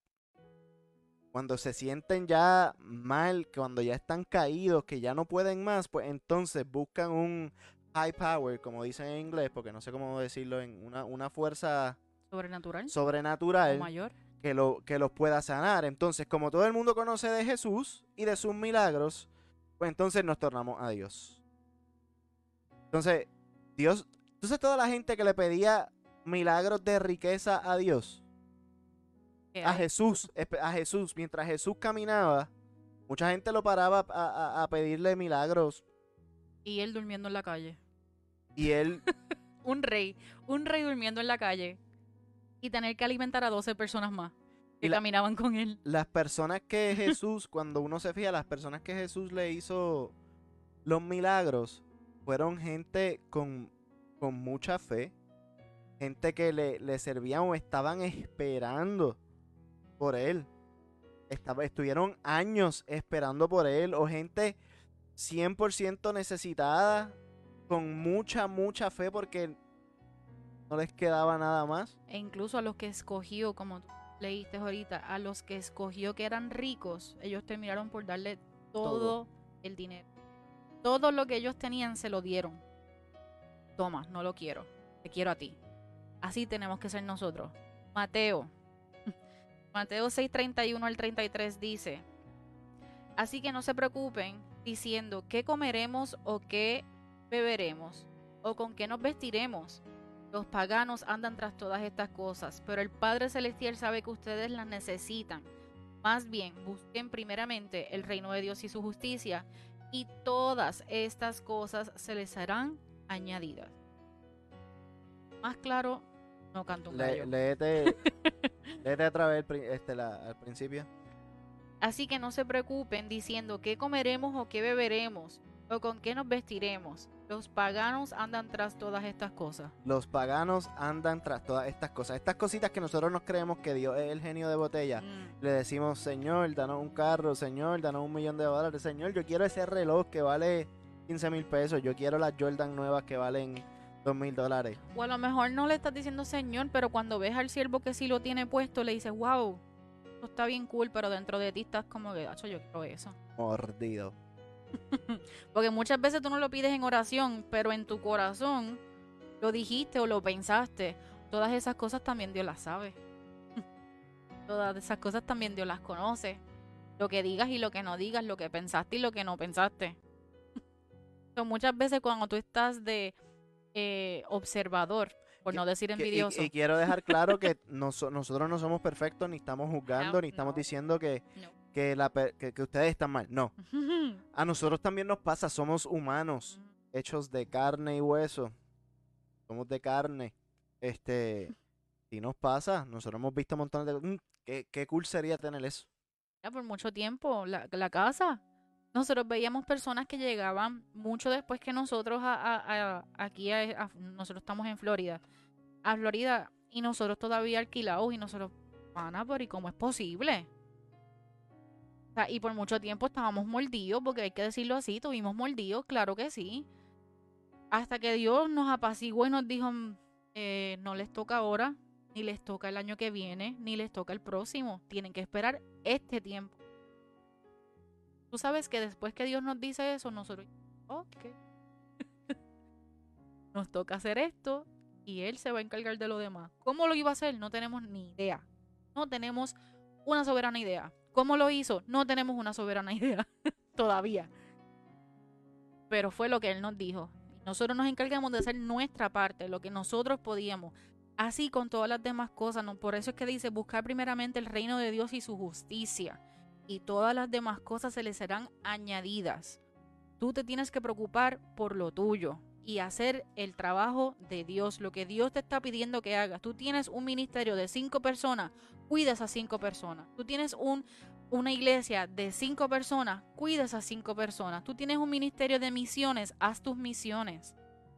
cuando se sienten ya mal, cuando ya están caídos, que ya no pueden más, pues entonces buscan un high power, como dicen en inglés, porque no sé cómo decirlo, en una, una fuerza Sobrenatural. o mayor. que, lo, que los pueda sanar. Entonces, como todo el mundo conoce de Jesús y de sus milagros, pues entonces nos tornamos a Dios. Entonces, Dios, entonces toda la gente que le pedía milagros de riqueza a Dios, a. Jesús, a Jesús, mientras Jesús caminaba, mucha gente lo paraba a, a- a pedirle milagros Y él durmiendo en la calle. y él, (laughs) Un rey. Un rey durmiendo en la calle. Y tener que alimentar a 12 personas más que la- caminaban con él. las personas que (laughs) Jesús, cuando uno se fija, las personas que Jesús le hizo los milagros, fueron gente con, con mucha fe, gente que le, le servían o estaban esperando por él. Estaba, estuvieron años esperando por él, o gente 100% necesitada, con mucha, mucha fe, porque no les quedaba nada más. E incluso a los que escogió, como tú leíste ahorita, a los que escogió que eran ricos, ellos terminaron por darle todo, Todo. el dinero. Todo lo que ellos tenían se lo dieron. Toma, no lo quiero. Te quiero a ti. Así tenemos que ser nosotros. Mateo. Mateo 6:31 al 33 dice, Así que no se preocupen diciendo qué comeremos o qué beberemos o con qué nos vestiremos. Los paganos andan tras todas estas cosas, pero el Padre Celestial sabe que ustedes las necesitan. Más bien, busquen primeramente el reino de Dios y su justicia, y todas estas cosas se les serán añadidas. Más claro, no canto un Le- gallo. léete, (laughs) léete otra vez este, la- al principio. Así que no se preocupen diciendo qué comeremos o qué beberemos, o con qué nos vestiremos. Los paganos andan tras todas estas cosas. Los paganos andan tras todas estas cosas. Estas cositas que nosotros nos creemos que Dios es el genio de botella. Mm. Le decimos, Señor, danos un carro, Señor, danos un millón de dólares. Señor, yo quiero ese reloj que vale 15 mil pesos. Yo quiero las Jordan nuevas que valen 2 mil dólares. O a lo mejor no le estás diciendo Señor, pero cuando ves al siervo que sí lo tiene puesto, le dices, wow, Esto está bien cool, pero dentro de ti estás como que, "Acho, yo quiero eso. Mordido. (laughs) Porque muchas veces tú no lo pides en oración, pero en tu corazón lo dijiste o lo pensaste. Todas esas cosas también Dios las sabe. (laughs) Todas esas cosas también Dios las conoce. Lo que digas y lo que no digas, lo que pensaste y lo que no pensaste. (laughs) So, muchas veces cuando tú estás de eh, observador, por no decir Que- y- envidioso, Y, quiero dejar claro que noso- nosotros no somos perfectos, ni estamos juzgando, No, ni estamos no. diciendo que, No. que, la, per- que, que ustedes están mal. No. (laughs) A nosotros también nos pasa, somos humanos, hechos de carne y hueso. Somos de carne. Este, si nos pasa, nosotros hemos visto montones de... Mm, qué, qué cool sería tener eso. Ya por mucho tiempo, la, la casa. Nosotros veíamos personas que llegaban mucho después que nosotros a, a- aquí, nosotros estamos en Florida, a Florida, y nosotros todavía alquilados, y nosotros, pana, pero ¿y cómo es posible? Y por mucho tiempo estábamos mordidos, porque hay que decirlo así, tuvimos mordidos, claro que sí. Hasta que Dios nos apaciguó y nos dijo, "Mm, eh, no les toca ahora, ni les toca el año que viene, ni les toca el próximo. Tienen que esperar este tiempo. Tú sabes que después que Dios nos dice eso, nosotros, ok, (laughs) nos toca hacer esto y Él se va a encargar de lo demás. ¿Cómo lo iba a hacer? No tenemos ni idea. No tenemos una soberana idea. ¿Cómo lo hizo? No tenemos una soberana (laughs) idea todavía. Pero fue lo que Él nos dijo. Nosotros nos encargamos de hacer nuestra parte, lo que nosotros podíamos. Así con todas las demás cosas. ¿no? Por eso es que dice buscar primeramente el reino de Dios y su justicia. Y todas las demás cosas se le serán añadidas. Tú te tienes que preocupar por lo tuyo y hacer el trabajo de Dios, lo que Dios te está pidiendo que hagas. Tú tienes un ministerio de cinco personas, cuida a esas cinco personas. Tú tienes un, una iglesia de cinco personas, cuida a esas cinco personas. Tú tienes un ministerio de misiones, haz tus misiones.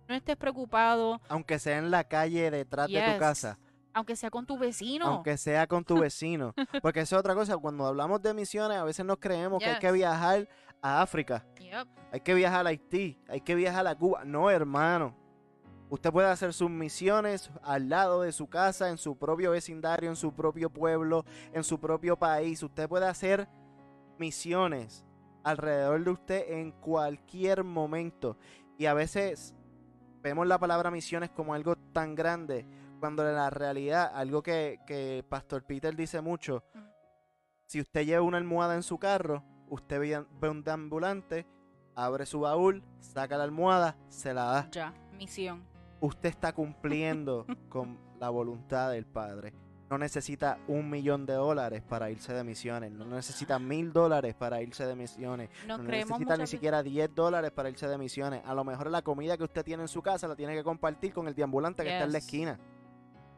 No estés preocupado, Aunque sea en la calle detrás de tu casa. Aunque sea con tu vecino. Aunque sea con tu vecino. (laughs) Porque eso es otra cosa. Cuando hablamos de misiones, a veces nos creemos que hay que viajar a África. Yep. Hay que viajar a Haití. Hay que viajar a Cuba. No, hermano. Usted puede hacer sus misiones al lado de su casa, en su propio vecindario, en su propio pueblo, en su propio país. Usted puede hacer misiones alrededor de usted en cualquier momento. Y a veces vemos la palabra misiones como algo tan grande, cuando en la realidad, algo que, que Pastor Peter dice mucho, si usted lleva una almohada en su carro, usted ve, ve un ambulante, abre su baúl, saca la almohada, se la da. Ya, misión. Usted está cumpliendo (laughs) con la voluntad del Padre. No necesita un millón de dólares para irse de misiones. No necesita mil dólares para irse de misiones. Nos No necesita ni siquiera 10 dólares para irse de misiones. A lo mejor la comida que usted tiene en su casa la tiene que compartir con el deambulante que está en la esquina.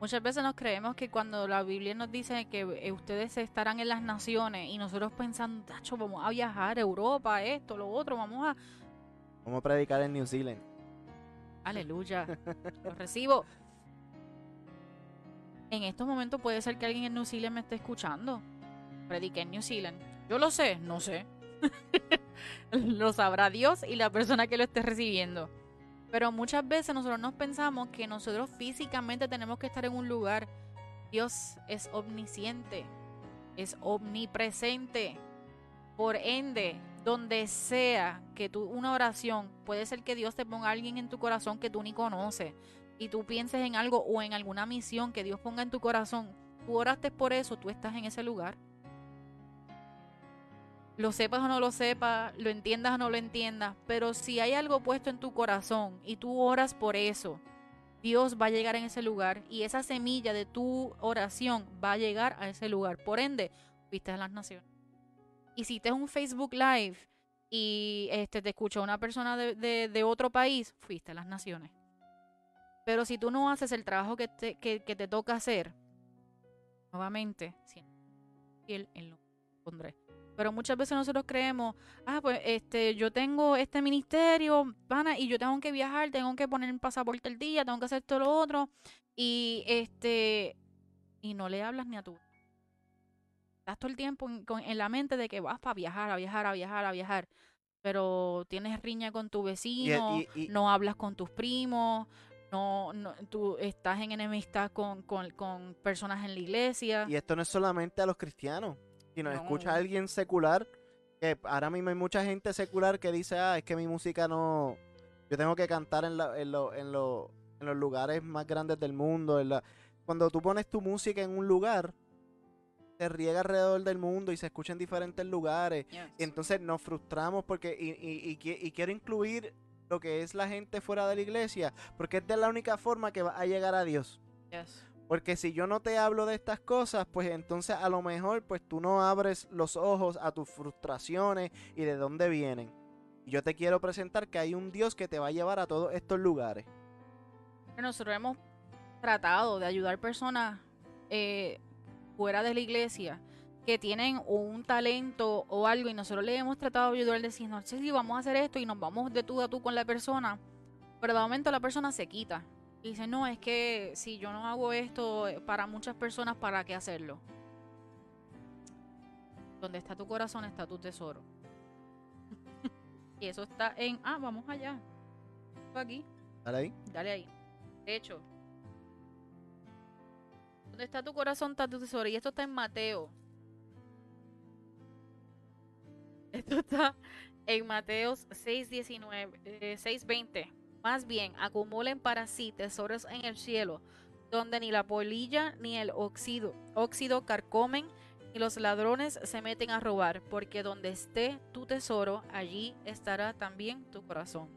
Muchas veces nos creemos que cuando la Biblia nos dice que eh, ustedes estarán en las naciones y nosotros pensando, tacho, vamos a viajar a Europa, esto, lo otro, vamos a... Vamos a predicar en New Zealand. Aleluya, (laughs) lo recibo. En estos momentos puede ser que alguien en New Zealand me esté escuchando. Prediqué en New Zealand. Yo lo sé, no sé. (laughs) lo sabrá Dios y la persona que lo esté recibiendo. Pero muchas veces nosotros nos pensamos que nosotros físicamente tenemos que estar en un lugar. Dios es omnisciente, es omnipresente. Por ende, donde sea que tú, una oración, puede ser que Dios te ponga a alguien en tu corazón que tú ni conoces y tú pienses en algo o en alguna misión que Dios ponga en tu corazón. Tú oraste por eso, tú estás en ese lugar. Lo sepas o no lo sepas, lo entiendas o no lo entiendas, pero si hay algo puesto en tu corazón y tú oras por eso, Dios va a llegar en ese lugar y esa semilla de tu oración va a llegar a ese lugar. Por ende, viste a las naciones. Hiciste un Facebook Live y este te escuchó una persona de, de- otro país, fuiste a las naciones. Pero si tú no haces el trabajo que te, que, te toca hacer, nuevamente, fiel en lo pondré. Pero muchas veces nosotros creemos, ah, pues este, yo tengo este ministerio, pana, y yo tengo que viajar, tengo que poner un pasaporte el día, tengo que hacer todo lo otro, y este, y no le hablas ni a tú. Estás todo el tiempo en, con- en la mente de que vas para viajar, a viajar, a viajar, a viajar, pero tienes riña con tu Y- vecino, y- y- no hablas con tus primos, no, no tú estás en enemistad con, con, con personas en la iglesia. Y esto no es solamente a los cristianos. Si nos No. escucha alguien secular, que ahora mismo hay mucha gente secular que dice, ah, es que mi música no... Yo tengo que cantar en, la- en, lo- en, lo- en los lugares más grandes del mundo. en la- Cuando tú pones tu música en un lugar, se riega alrededor del mundo y se escucha en diferentes lugares. Yes. Y entonces nos frustramos porque y, y- y y quiero incluir lo que es la gente fuera de la iglesia, porque es de la única forma que va a llegar a Dios. Yes. Porque si yo no te hablo de estas cosas, pues entonces a lo mejor pues tú no abres los ojos a tus frustraciones y de dónde vienen. Yo te quiero presentar que hay un Dios que te va a llevar a todos estos lugares. Nosotros hemos tratado de ayudar personas eh, fuera de la iglesia que tienen un talento o algo y nosotros le hemos tratado de ayudar diciendo, sí, vamos a hacer esto y nos vamos de tú a tú con la persona, pero de momento la persona se quita y dice, no, es que si yo no hago esto eh, para muchas personas, ¿para qué hacerlo? Donde está tu corazón está tu tesoro. (laughs) y eso está en, ah, vamos allá. Aquí. ¿Vale ahí? Dale ahí. De hecho, ¿dónde está tu corazón? Está tu tesoro. Y esto está en Mateo. Esto está en Mateos 6.19, eh, 6.20. Más bien, acumulen para sí tesoros en el cielo, donde ni la polilla ni el óxido, óxido carcomen, ni los ladrones se meten a robar, porque donde esté tu tesoro, allí estará también tu corazón.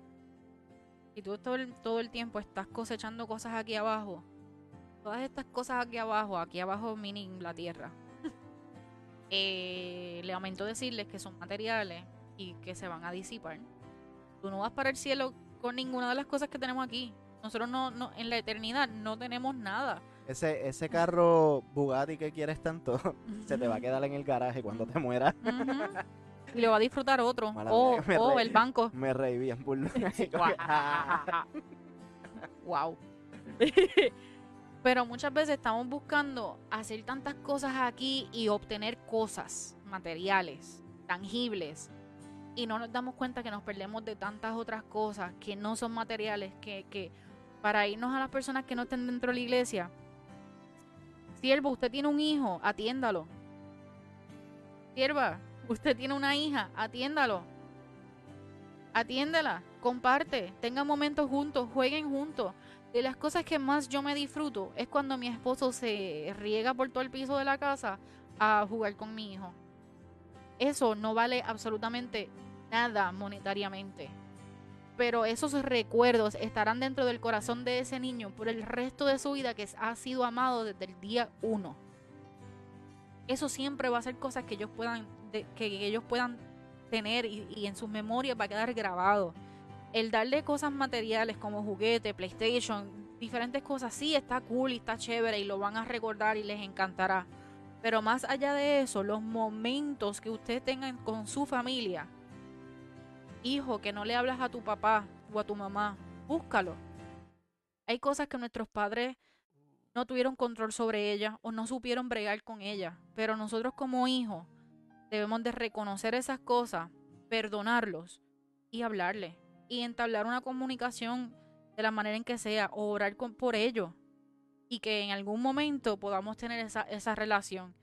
Si tú todo el, todo el tiempo estás cosechando cosas aquí abajo, todas estas cosas aquí abajo, aquí abajo mini la tierra, (laughs) eh, le lamento decirles que son materiales y que se van a disipar. Tú no vas para el cielo con ninguna de las cosas que tenemos aquí. Nosotros no, no en la eternidad no tenemos nada. Ese, ese carro Bugatti que quieres tanto, (laughs) se te va a quedar en el garaje cuando te mueras. Y lo va a disfrutar otro. O, mía, me o reí. el banco. Me reí bien por wow. (laughs) (laughs) Pero muchas veces estamos buscando hacer tantas cosas aquí y obtener cosas materiales, tangibles. Y no nos damos cuenta que nos perdemos de tantas otras cosas que no son materiales, que, que para irnos a las personas que no estén dentro de la iglesia, siervo, usted tiene un hijo, atiéndalo. Sierva, usted tiene una hija, atiéndalo. Atiéndela, comparte, tengan momentos juntos, jueguen juntos. De las cosas que más yo me disfruto es cuando mi esposo se riega por todo el piso de la casa a jugar con mi hijo. Eso no vale absolutamente nada monetariamente. Pero esos recuerdos estarán dentro del corazón de ese niño por el resto de su vida que ha sido amado desde el día uno. Eso siempre va a ser cosas que ellos puedan, que, ellos puedan tener y, y en sus memorias va a quedar grabado. El darle cosas materiales como juguete, PlayStation, diferentes cosas, sí está cool y está chévere y lo van a recordar y les encantará. Pero más allá de eso, los momentos que ustedes tengan con su familia, hijo, que no le hablas a tu papá o a tu mamá, búscalo. Hay cosas que nuestros padres no tuvieron control sobre ellas o no supieron bregar con ellas, pero nosotros como hijos debemos de reconocer esas cosas, perdonarlos y hablarles y entablar una comunicación de la manera en que sea o orar por ellos y que en algún momento podamos tener esa, esa relación.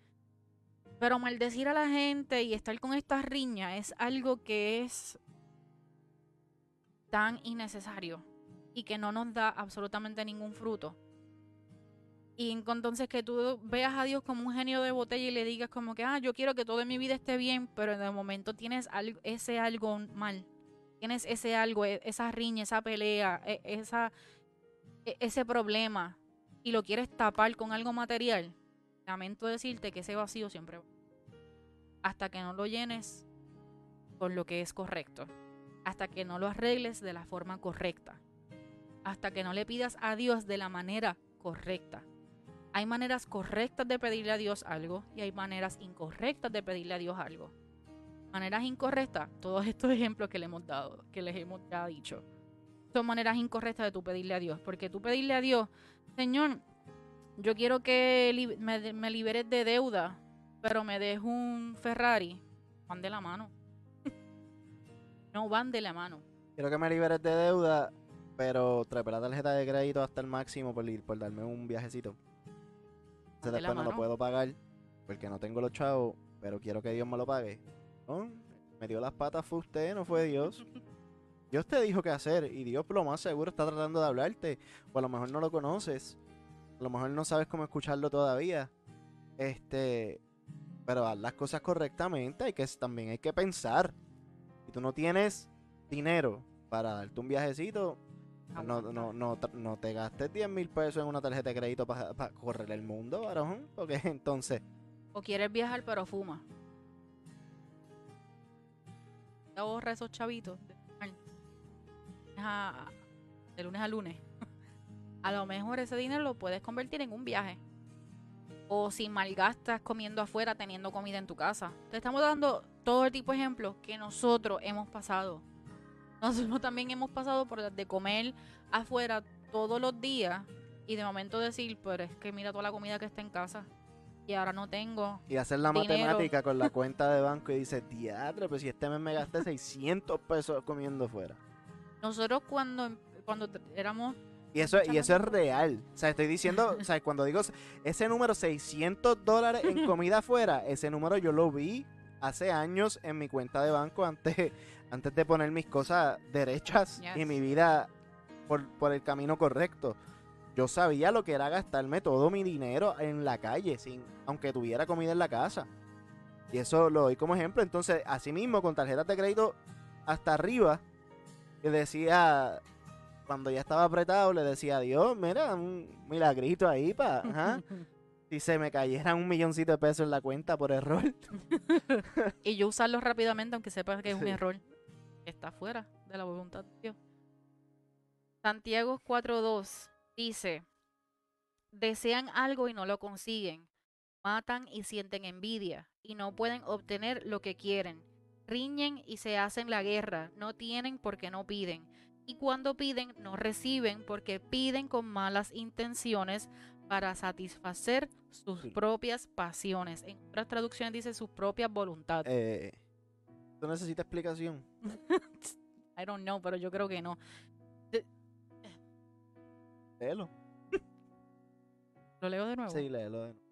Pero maldecir a la gente y estar con estas riñas es algo que es tan innecesario y que no nos da absolutamente ningún fruto. Y en- entonces que tú veas a Dios como un genio de botella y le digas como que, ah, yo quiero que todo mi vida esté bien, pero en el momento tienes algo, ese algo mal. Tienes ese algo, e- esa riña, esa pelea, e- esa, e- ese problema y lo quieres tapar con algo material. Lamento decirte que ese vacío siempre va. Hasta que no lo llenes con lo que es correcto. Hasta que no lo arregles de la forma correcta. Hasta que no le pidas a Dios de la manera correcta. Hay maneras correctas de pedirle a Dios algo y hay maneras incorrectas de pedirle a Dios algo. Maneras incorrectas, todos estos (laughs) ejemplos que le hemos dado, que les hemos ya dicho, son maneras incorrectas de tú pedirle a Dios. Porque tú pedirle a Dios, Señor, yo quiero que me, liberes de deuda, pero me des un Ferrari. Van de la mano. No van de la mano. Quiero que me liberes de deuda, pero trepé la tarjeta de crédito hasta el máximo por, ir, por darme un viajecito. Entonces después no lo puedo pagar porque no tengo los chavos, pero quiero que Dios me lo pague. No, me dio las patas fue usted, no fue Dios. (laughs) Dios te dijo qué hacer y Dios lo más seguro está tratando de hablarte. O a lo mejor no lo conoces. A lo mejor no sabes cómo escucharlo todavía. Este, pero haz las cosas correctamente, hay que también hay que pensar. Si tú no tienes dinero para darte un viajecito, no, no, no, no te gastes 10 mil pesos en una tarjeta de crédito para correr el mundo, varón. Porque (laughs) entonces, O quieres viajar pero fuma. Te ahorra esos chavitos de lunes a lunes. (laughs) A lo mejor ese dinero lo puedes convertir en un viaje. O si malgastas comiendo afuera, teniendo comida en tu casa. Te estamos dando todo el tipo de ejemplos que nosotros hemos pasado. Nosotros también hemos pasado por de comer afuera todos los días y de momento decir, pero es que mira toda la comida que está en casa y ahora no tengo. y hacer la Dinero. matemática con la (laughs) cuenta de banco y dices, diadre, pues si este mes me gasté 600 pesos comiendo fuera. Nosotros cuando, cuando éramos Y eso, y eso es real. O sea, estoy diciendo, o sea, cuando digo ese número 600 dólares en (laughs) comida afuera, ese número yo lo vi hace años en mi cuenta de banco antes, (laughs) antes de poner mis cosas derechas y Yes. mi vida por, por el camino correcto. Yo sabía lo que era gastarme todo mi dinero en la calle, sin, aunque tuviera comida en la casa. Y eso lo doy como ejemplo. Entonces, así mismo, con tarjetas de crédito hasta arriba, le decía, cuando ya estaba apretado, le decía a Dios, mira, un milagrito ahí para, (laughs) si se me cayera un milloncito de pesos en la cuenta por error. (laughs) y yo usarlo rápidamente aunque sepas que es un Sí. error está fuera de la voluntad de Dios. Santiago 4.2 dice, desean algo y no lo consiguen, matan y sienten envidia y no pueden obtener lo que quieren, riñen y se hacen la guerra, no tienen porque no piden, y cuando piden no reciben porque piden con malas intenciones para satisfacer sus Sí. propias pasiones. En otras traducciones dice sus propias voluntades. Eh, ¿Tú necesitas explicación? (laughs) I don't know, pero yo creo que no. Léelo. (laughs) Lo leo de nuevo. Sí, léelo. de nuevo.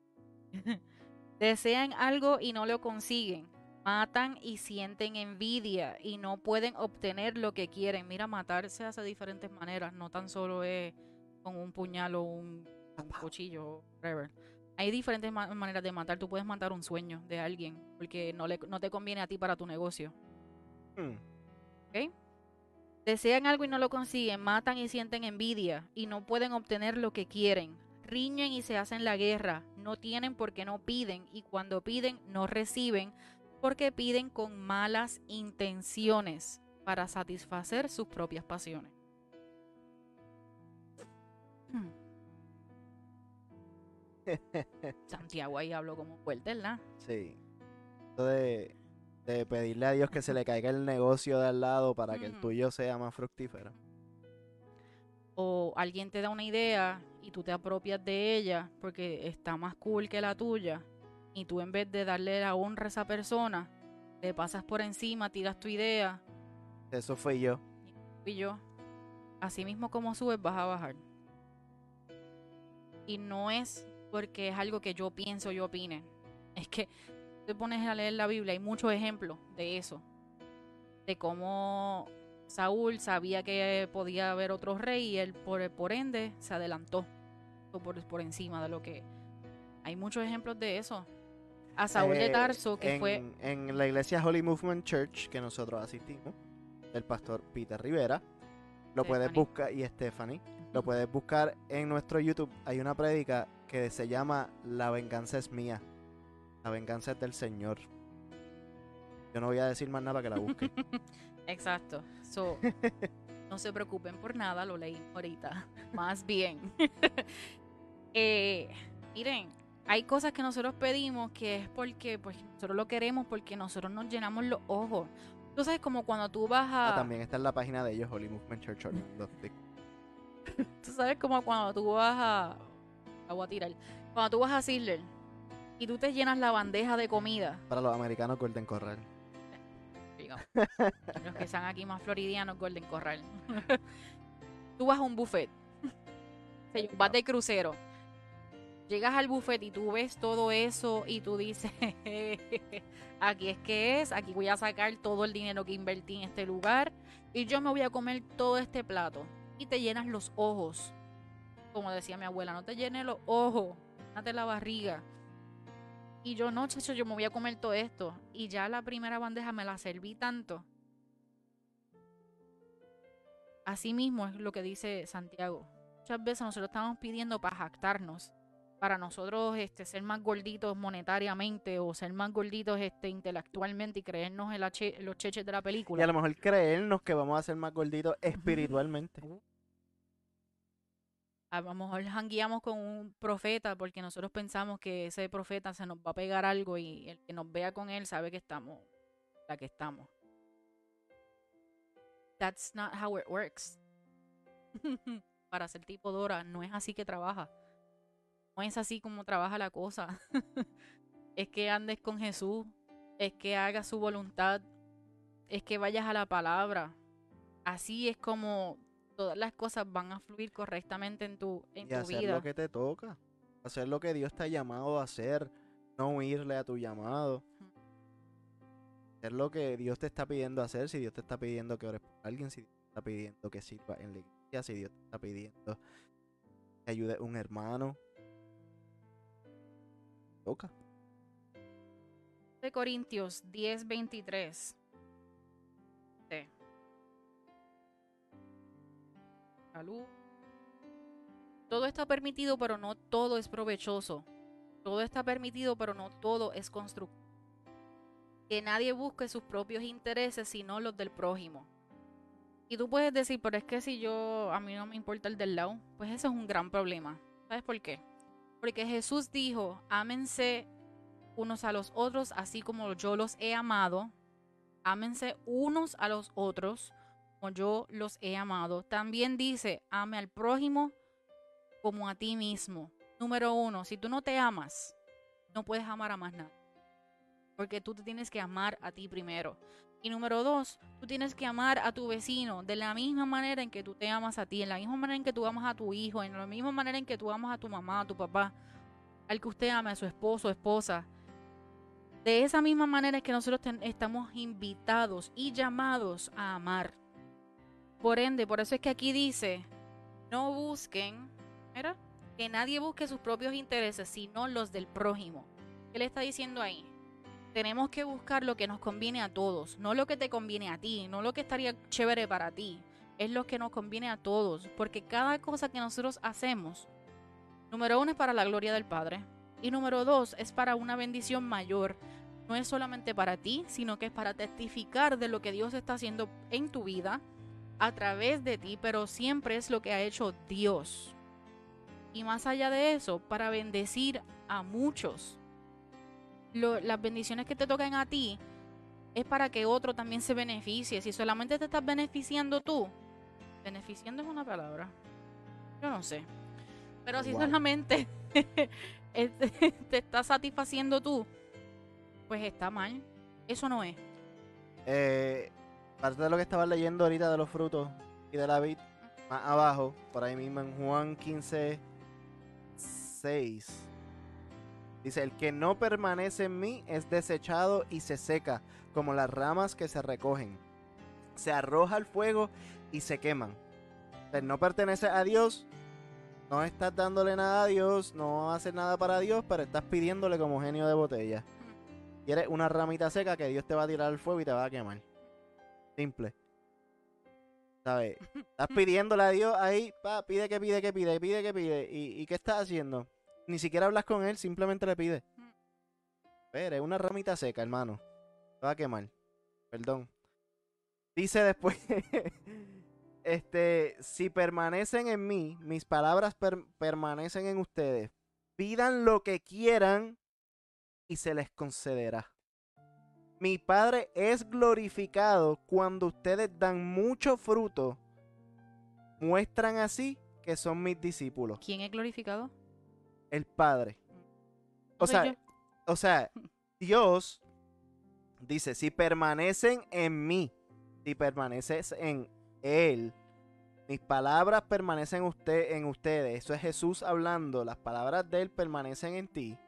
(laughs) Desean algo y no lo consiguen. Matan y sienten envidia y no pueden obtener lo que quieren. Mira, matar se hace de diferentes maneras. No tan solo es con un puñal o un, un cuchillo, whatever. Hay diferentes ma- maneras de matar. Tú puedes matar un sueño de alguien porque no, le, no te conviene a ti para tu negocio. Hmm. Desean algo y no lo consiguen, matan y sienten envidia y no pueden obtener lo que quieren. Riñen y se hacen la guerra, no tienen porque no piden y cuando piden no reciben porque piden con malas intenciones para satisfacer sus propias pasiones. Hmm. (laughs) Santiago ahí habló como fuerte, ¿verdad? Sí. Esto de, pedirle a Dios que se le caiga el negocio de al lado para que el tuyo sea más fructífero. o alguien te da una idea y tú te apropias de ella porque está más cool que la tuya y tú en vez de darle la honra a esa persona, le pasas por encima, tiras tu idea Eso fue yo. y yo, así mismo como subes vas a bajar. Y no es porque es algo que yo pienso, yo opine. Es que te pones a leer la Biblia, hay muchos ejemplos de eso. De cómo Saúl sabía que podía haber otro rey y él por, por ende se adelantó por, por encima de lo que... Hay muchos ejemplos de eso. A Saúl de Eh, Tarso, que en, fue... En la iglesia Holy Movement Church, que nosotros asistimos, el pastor Peter Rivera, lo puedes Stephanie. buscar, y Stephanie, lo puedes buscar en nuestro YouTube. Hay una prédica que se llama La venganza es mía. La venganza es del Señor. Yo no voy a decir más nada para que la busque. (laughs) Exacto. So, (laughs) no se preocupen por nada, lo leí ahorita. (laughs) Más bien. Eh, miren, hay cosas que nosotros pedimos que es porque pues, nosotros lo queremos, porque nosotros nos llenamos los ojos. Tú sabes, como cuando tú vas a. Ah, también está en la página de ellos, Holy Movement Church. Tú sabes, como cuando tú vas a. La voy a tirar. Cuando tú vas a Sizzler y tú te llenas la bandeja de comida. Para los americanos Golden Corral. (laughs) los que están aquí más floridianos, Golden Corral. (laughs) tú vas a un buffet, vas de crucero, llegas al buffet y tú ves todo eso y tú dices, (laughs) aquí es que es, aquí voy a sacar todo el dinero que invertí en este lugar y yo me voy a comer todo este plato. Y te llenas los ojos. Como decía mi abuela, no te llenes los ojos, date la barriga. Y yo, no, chacho, yo me voy a comer todo esto. Y ya la primera bandeja me la serví tanto. Así mismo es lo que dice Santiago. Muchas veces nosotros estamos pidiendo para jactarnos para nosotros este, ser más gorditos monetariamente o ser más gorditos este, intelectualmente y creernos en los cheches de la película. Y a lo mejor creernos que vamos a ser más gorditos espiritualmente. A lo mejor jangueamos con un profeta porque nosotros pensamos que ese profeta se nos va a pegar algo y el que nos vea con él sabe que estamos la que estamos. That's not how it works. (laughs) Para ser tipo Dora, no es así que trabaja no es así como trabaja la cosa. (laughs) es que andes con Jesús, es que hagas su voluntad, es que vayas a la palabra. Así es como todas las cosas van a fluir correctamente en tu, en y hacer lo que te toca, hacer lo que Dios te ha llamado a hacer, no huirle a tu llamado. Hacer lo que Dios te está pidiendo hacer, si Dios te está pidiendo que ores por alguien, si Dios te está pidiendo que sirva en la iglesia, si Dios te está pidiendo que ayude a un hermano, Toca. De Corintios 10, Salud. Todo está permitido, pero no todo es provechoso. Todo está permitido, pero no todo es constructivo. Que nadie busque sus propios intereses, sino los del prójimo. Y tú puedes decir, pero es que si yo, a mí no me importa el del lado, pues eso es un gran problema. ¿Sabes por qué? Porque Jesús dijo, ámense unos a los otros, así como yo los he amado. Ámense unos a los otros, como yo los he amado. También dice, ame al prójimo como a ti mismo. Número uno, si tú no te amas, no puedes amar a más nada. Porque tú te tienes que amar a ti primero. Y número dos, tú tienes que amar a tu vecino de la misma manera en que tú te amas a ti, en la misma manera en que tú amas a tu hijo, en la misma manera en que tú amas a tu mamá, a tu papá, al que usted ama, a su esposo, esposa. De esa misma manera es que nosotros estamos invitados y llamados a amar. Por ende, por eso es que aquí dice, no busquen, mira, que nadie busque sus propios intereses, sino los del prójimo. ¿Qué le está diciendo ahí? tenemos que buscar lo que nos conviene a todos, no lo que te conviene a ti, no lo que estaría chévere para ti, es lo que nos conviene a todos, porque cada cosa que nosotros hacemos, número uno es para la gloria del Padre y número dos es para una bendición mayor. No es solamente para ti, sino que es para testificar de lo que Dios está haciendo en tu vida a través de ti, pero siempre es lo que ha hecho Dios. Y más allá de eso, para bendecir a muchos las bendiciones que te tocan a ti es para que otro también se beneficie. Si solamente te estás beneficiando tú, beneficiando es una palabra. Yo no sé. Pero si solamente (laughs) (laughs) te estás satisfaciendo tú, pues está mal. Eso no es. Eh, parte de lo que estaba leyendo ahorita de los frutos y de la vid, más abajo, por ahí mismo en Juan 15, 6 Dice, el que no permanece en mí es desechado y se seca, como las ramas que se recogen. Se arroja al fuego y se queman. El no pertenece a Dios, no estás dándole nada a Dios, no haces nada para Dios, pero estás pidiéndole como genio de botella. Quieres una ramita seca que Dios te va a tirar al fuego y te va a quemar. Simple. ¿Sabes? (laughs) Estás pidiéndole a Dios ahí, pa, pide que pide que pide, pide que pide. ¿Y, y qué estás haciendo? Ni siquiera hablas con él, simplemente le pides. Pero es una ramita seca, hermano. Te va a quemar. Perdón. Dice después, (laughs) este, si permanecen en mí, mis palabras permanecen en ustedes. Pidan lo que quieran y se les concederá. Mi Padre es glorificado cuando ustedes dan mucho fruto. Muestran así que son mis discípulos. ¿Quién es glorificado? el Padre. O sea, o sea, Dios dice, si permanecen en mí, si permaneces en Él, Mis palabras permanecen usted, en ustedes. Eso es Jesús hablando. Las palabras de Él permanecen en ti.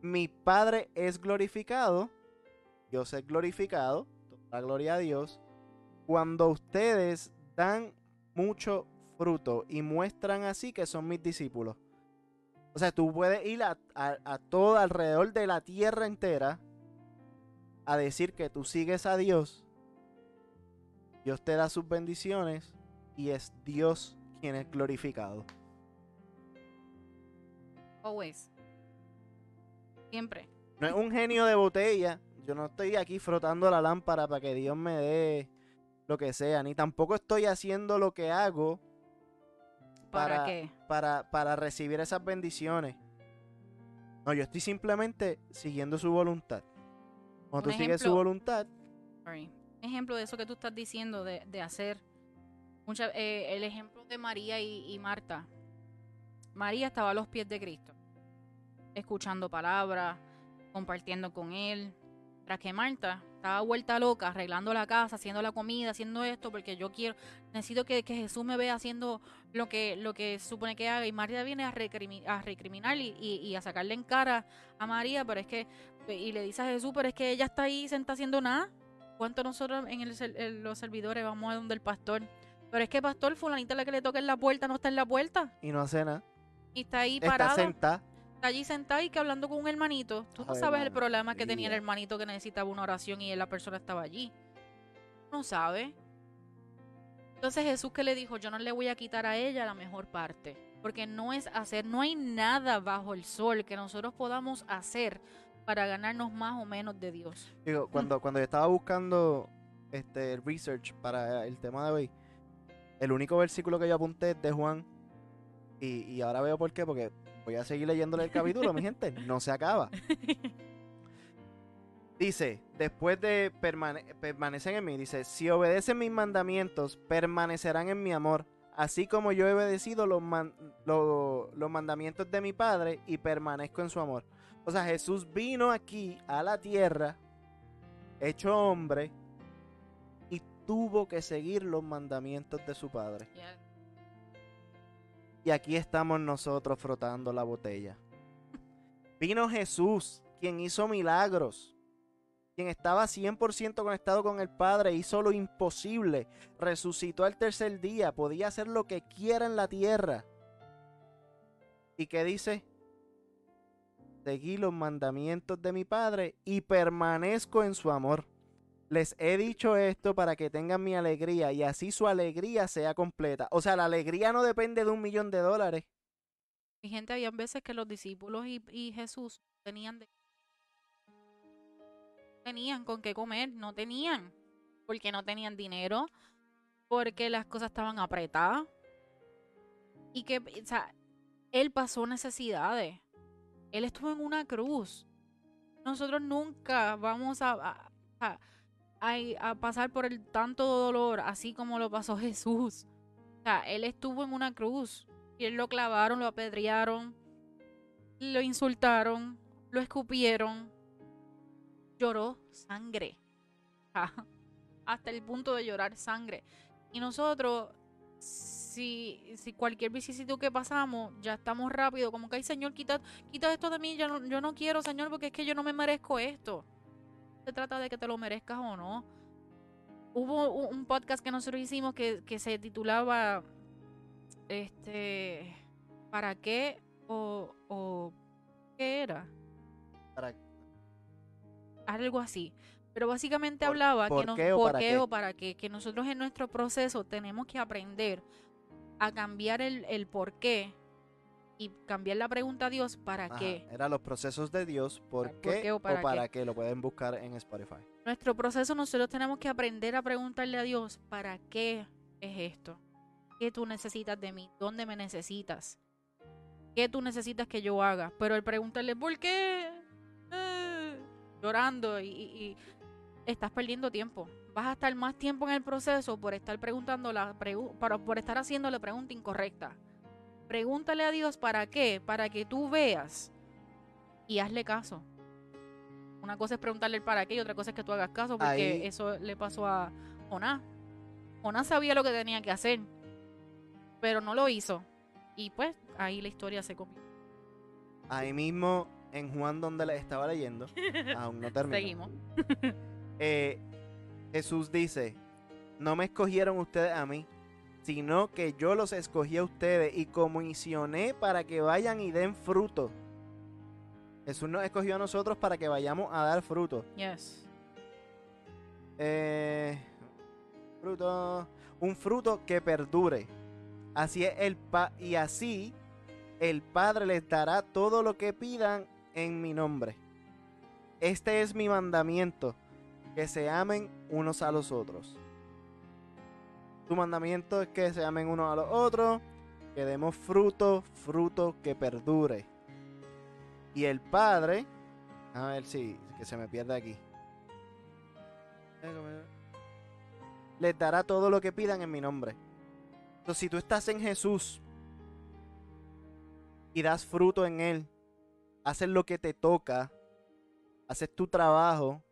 Mi Padre es glorificado. Dios es glorificado. Toda gloria a Dios. Cuando ustedes dan mucho fruto y muestran así que son mis discípulos. O sea, tú puedes ir a, a todo alrededor de la tierra entera a decir que tú sigues a Dios. Dios te da sus bendiciones y es Dios quien es glorificado. Always. Siempre. No es un genio de botella. Yo no estoy aquí frotando la lámpara para que Dios me dé lo que sea. Ni tampoco estoy haciendo lo que hago ¿Para, para, qué? para, para recibir esas bendiciones. No, yo estoy simplemente siguiendo su voluntad. Cuando Un tú sigues su voluntad, Sorry. Ejemplo de eso que tú estás diciendo de, de hacer. Mucha, eh, el ejemplo de María y, y Marta. María estaba a los pies de Cristo, escuchando palabras, compartiendo con él. Tras que Marta estaba vuelta loca, arreglando la casa, haciendo la comida, haciendo esto, porque yo quiero, necesito que, que Jesús me vea haciendo lo que, lo que supone que haga. Y María viene a, recrimi- a recriminar y, y- y a sacarle en cara a María, pero es que, y le dice a Jesús, pero es que ella está ahí sentada haciendo nada. ¿Cuánto nosotros en, el en los servidores vamos a donde el pastor? Pero es que pastor, fulanita la que le toca en la puerta no está en la puerta y no hace nada. y está ahí Está parada, sentada. Está allí sentada y que hablando con un hermanito. Tú no Ave sabes el problema que tenía el hermanito que necesitaba una oración y la persona estaba allí. No sabe. Entonces Jesús que le dijo, yo no le voy a quitar a ella la mejor parte, porque no es hacer, no hay nada bajo el sol que nosotros podamos hacer para ganarnos más o menos de Dios. Digo, (clears throat) cuando, cuando yo estaba buscando este el research para el tema de hoy, el único versículo que yo apunté es de Juan. Y, y ahora veo por qué, porque voy a seguir leyéndole el capítulo, mi gente. No se acaba. Dice, después de permane permanecen en mí, dice, si obedecen mis mandamientos, permanecerán en mi amor, así como yo he obedecido los, los mandamientos de mi Padre y permanezco en su amor. O sea, Jesús vino aquí a la tierra, hecho hombre, y tuvo que seguir los mandamientos de su Padre. Y aquí estamos nosotros frotando la botella. Vino Jesús, quien hizo milagros, quien estaba 100% conectado con el Padre, hizo lo imposible, resucitó al tercer día, podía hacer lo que quiera en la tierra. ¿Y qué dice? Seguí los mandamientos de mi Padre y permanezco en su amor. Les he dicho esto para que tengan mi alegría y así su alegría sea completa. O sea, la alegría no depende de un millón de dólares. Mi gente, había veces que los discípulos y, Jesús tenían tenían con qué comer, no tenían, porque no tenían dinero, porque las cosas estaban apretadas y que, o sea, él pasó necesidades, él estuvo en una cruz. Nosotros nunca vamos a- a- pasar por el tanto dolor así como lo pasó Jesús. O sea, él estuvo en una cruz. Y él lo clavaron, lo apedrearon, lo insultaron, lo escupieron. Lloró sangre. (laughs) Ah, Hasta el punto de llorar sangre. Y nosotros, si, si cualquier vicisitud que pasamos, ya estamos rápido, como que, ay Señor, quita, quita esto de mí, ya no- yo no quiero, Señor, porque es que yo no me merezco esto. Se trata de que te lo merezcas o no. Hubo un podcast que nosotros hicimos que, que se titulaba este para qué o, o qué era Para- algo así pero básicamente Por- hablaba ¿por que nos, qué o por para qué qué? o para qué que nosotros en nuestro proceso tenemos que aprender a cambiar el, el por qué y cambiar la pregunta a Dios para Ajá, qué Era los procesos de Dios. ¿Por ¿Por qué, qué o o para para, qué? Lo pueden buscar en Spotify. nuestro proceso nosotros tenemos que aprender a preguntarle a Dios para qué es esto qué tú necesitas de mí dónde me necesitas qué tú necesitas que yo haga pero el preguntarle por qué Eh, llorando y, y- y estás perdiendo tiempo. Vas a estar más tiempo en el proceso por estar preguntando la pregu- para, por estar haciendo la pregunta incorrecta pregúntale a Dios para qué para que tú veas y hazle caso una cosa es preguntarle el para qué y otra cosa es que tú hagas caso, porque Ahí- eso le pasó a Jonás. Jonás sabía lo que tenía que hacer, pero no lo hizo. Y pues ahí la historia se comió. Ahí mismo, en Juan, donde le estaba leyendo, (laughs) aún no terminó. Seguimos. eh, Jesús dice, no me escogieron ustedes a mí, sino que yo los escogí a ustedes y comisioné para que vayan y den fruto. Jesús nos escogió a nosotros para que vayamos a dar fruto. Yes. Eh, fruto, un fruto que perdure. Así es el pa y así el Padre les dará todo lo que pidan en mi nombre. Este es mi mandamiento, que se amen unos a los otros. Tu mandamiento es que se amen unos a los otros, que demos fruto, fruto que perdure. Y el Padre, a ver si que se me pierde aquí. Les dará todo lo que pidan en mi nombre. Entonces, si tú estás en Jesús y das fruto en Él, haces lo que te toca, haces tu trabajo,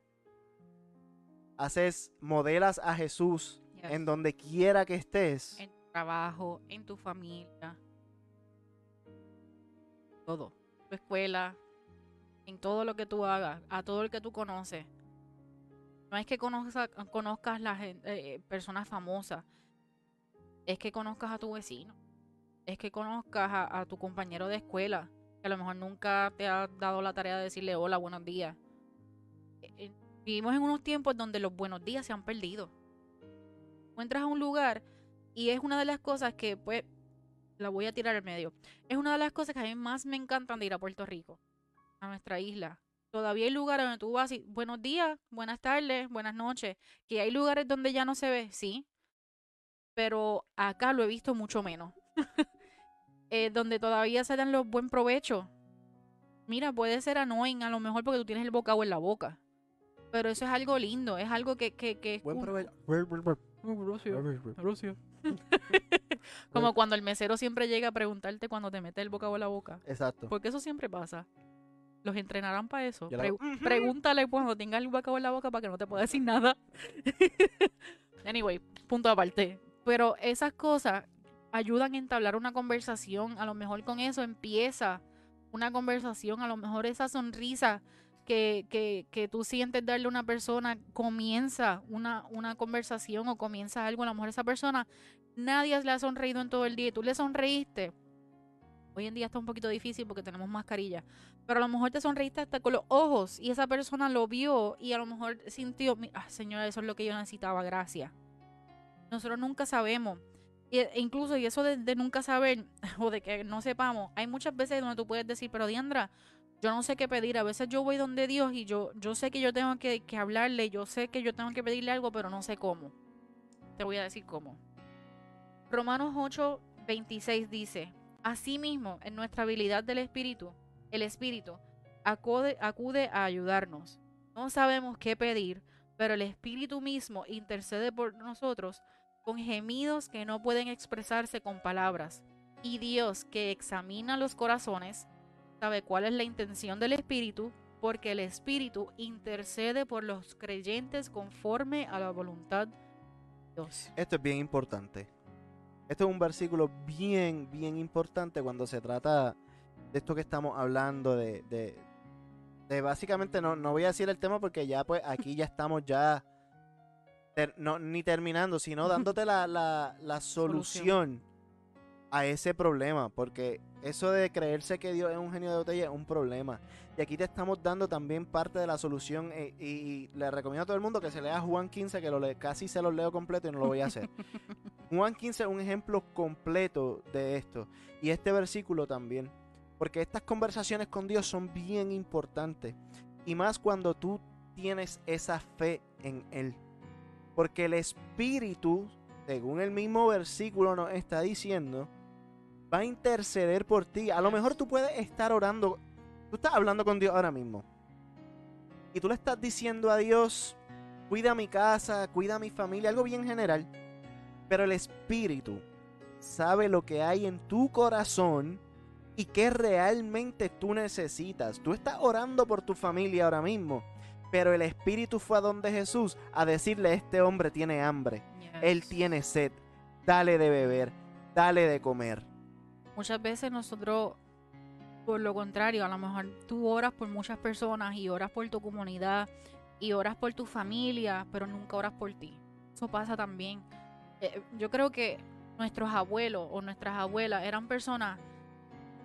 haces, modelas a Jesús. En donde quiera que estés. En tu trabajo, en tu familia. Todo. Tu escuela. En todo lo que tú hagas. A todo el que tú conoces. No es que conozca, conozcas las eh, personas famosas. Es que conozcas a tu vecino. Es que conozcas a, a, tu compañero de escuela. Que a lo mejor nunca te ha dado la tarea de decirle hola, buenos días. Eh, vivimos en unos tiempos donde los buenos días se han perdido. Tú entras a un lugar y es una de las cosas que, pues, la voy a tirar al medio. Es una de las cosas que a mí más me encantan de ir a Puerto Rico, a nuestra isla. Todavía hay lugares donde tú vas y buenos días, buenas tardes, buenas noches. Que hay lugares donde ya no se ve, sí. Pero acá lo he visto mucho menos. (laughs) eh, donde todavía se dan los buen provecho. Mira, puede ser annoying a lo mejor porque tú tienes el bocado en la boca. Pero eso es algo lindo, es algo que, que, que es Buen un- (laughs) Como cuando el mesero siempre llega a preguntarte cuando te mete el bocado en la boca. Exacto. Porque eso siempre pasa. Los entrenarán para eso. Pre-. Pregúntale cuando tenga el bocado en la boca para que no te pueda decir nada. (laughs) anyway, punto aparte. Pero esas cosas ayudan a entablar una conversación. A lo mejor con eso empieza una conversación. A lo mejor esa sonrisa que, que, que tú sientes darle a una persona comienza una, una conversación o comienza algo. A lo mejor esa persona nadie le ha sonreído en todo el día y tú le sonreíste. Hoy en día está un poquito difícil porque tenemos mascarilla. Pero a lo mejor te sonreíste hasta con los ojos y esa persona lo vio y a lo mejor sintió, "Mi- ah, señora, eso es lo que yo necesitaba, gracias. Nosotros nunca sabemos. Y, e incluso, y eso de, de nunca saber (laughs) o de que no sepamos, hay muchas veces donde tú puedes decir, pero Diandra, yo no sé qué pedir. A veces yo voy donde Dios y yo, yo sé que yo tengo que, hablarle, yo sé que yo tengo que pedirle algo, pero no sé cómo. Te voy a decir cómo. Romanos 8, 26 dice, Asimismo, en nuestra habilidad del Espíritu, el Espíritu acude, acude a ayudarnos. No sabemos qué pedir, pero el Espíritu mismo intercede por nosotros con gemidos que no pueden expresarse con palabras. Y Dios, que examina los corazones, sabe cuál es la intención del Espíritu, porque el Espíritu intercede por los creyentes conforme a la voluntad de Dios. Esto es bien importante. Este es un versículo bien, bien importante cuando se trata de esto que estamos hablando, de, de, de básicamente, no, no voy a decir el tema porque ya pues aquí ya estamos ya, ter- no, ni terminando, sino (laughs) dándote la, la, la solución a ese problema, porque eso de creerse que Dios es un genio de botella es un problema. Y aquí te estamos dando también parte de la solución eh, y, y le recomiendo a todo el mundo que se lea Juan 15, que lo le, casi se lo leo completo y no lo voy a hacer. (laughs) Juan 15 es un ejemplo completo de esto. Y este versículo también. Porque estas conversaciones con Dios son bien importantes. Y más cuando tú tienes esa fe en Él. Porque el Espíritu, según el mismo versículo nos está diciendo, va a interceder por ti. A lo mejor tú puedes estar orando. Tú estás hablando con Dios ahora mismo. Y tú le estás diciendo a Dios, cuida mi casa, cuida mi familia, algo bien general. Pero el Espíritu sabe lo que hay en tu corazón y qué realmente tú necesitas. Tú estás orando por tu familia ahora mismo, pero el Espíritu fue a donde Jesús a decirle, este hombre tiene hambre. Yes. Él tiene sed. Dale de beber, dale de comer. Muchas veces nosotros, por lo contrario, a lo mejor tú oras por muchas personas y oras por tu comunidad y oras por tu familia, pero nunca oras por ti. Eso pasa también. Eh, yo creo que nuestros abuelos o nuestras abuelas eran personas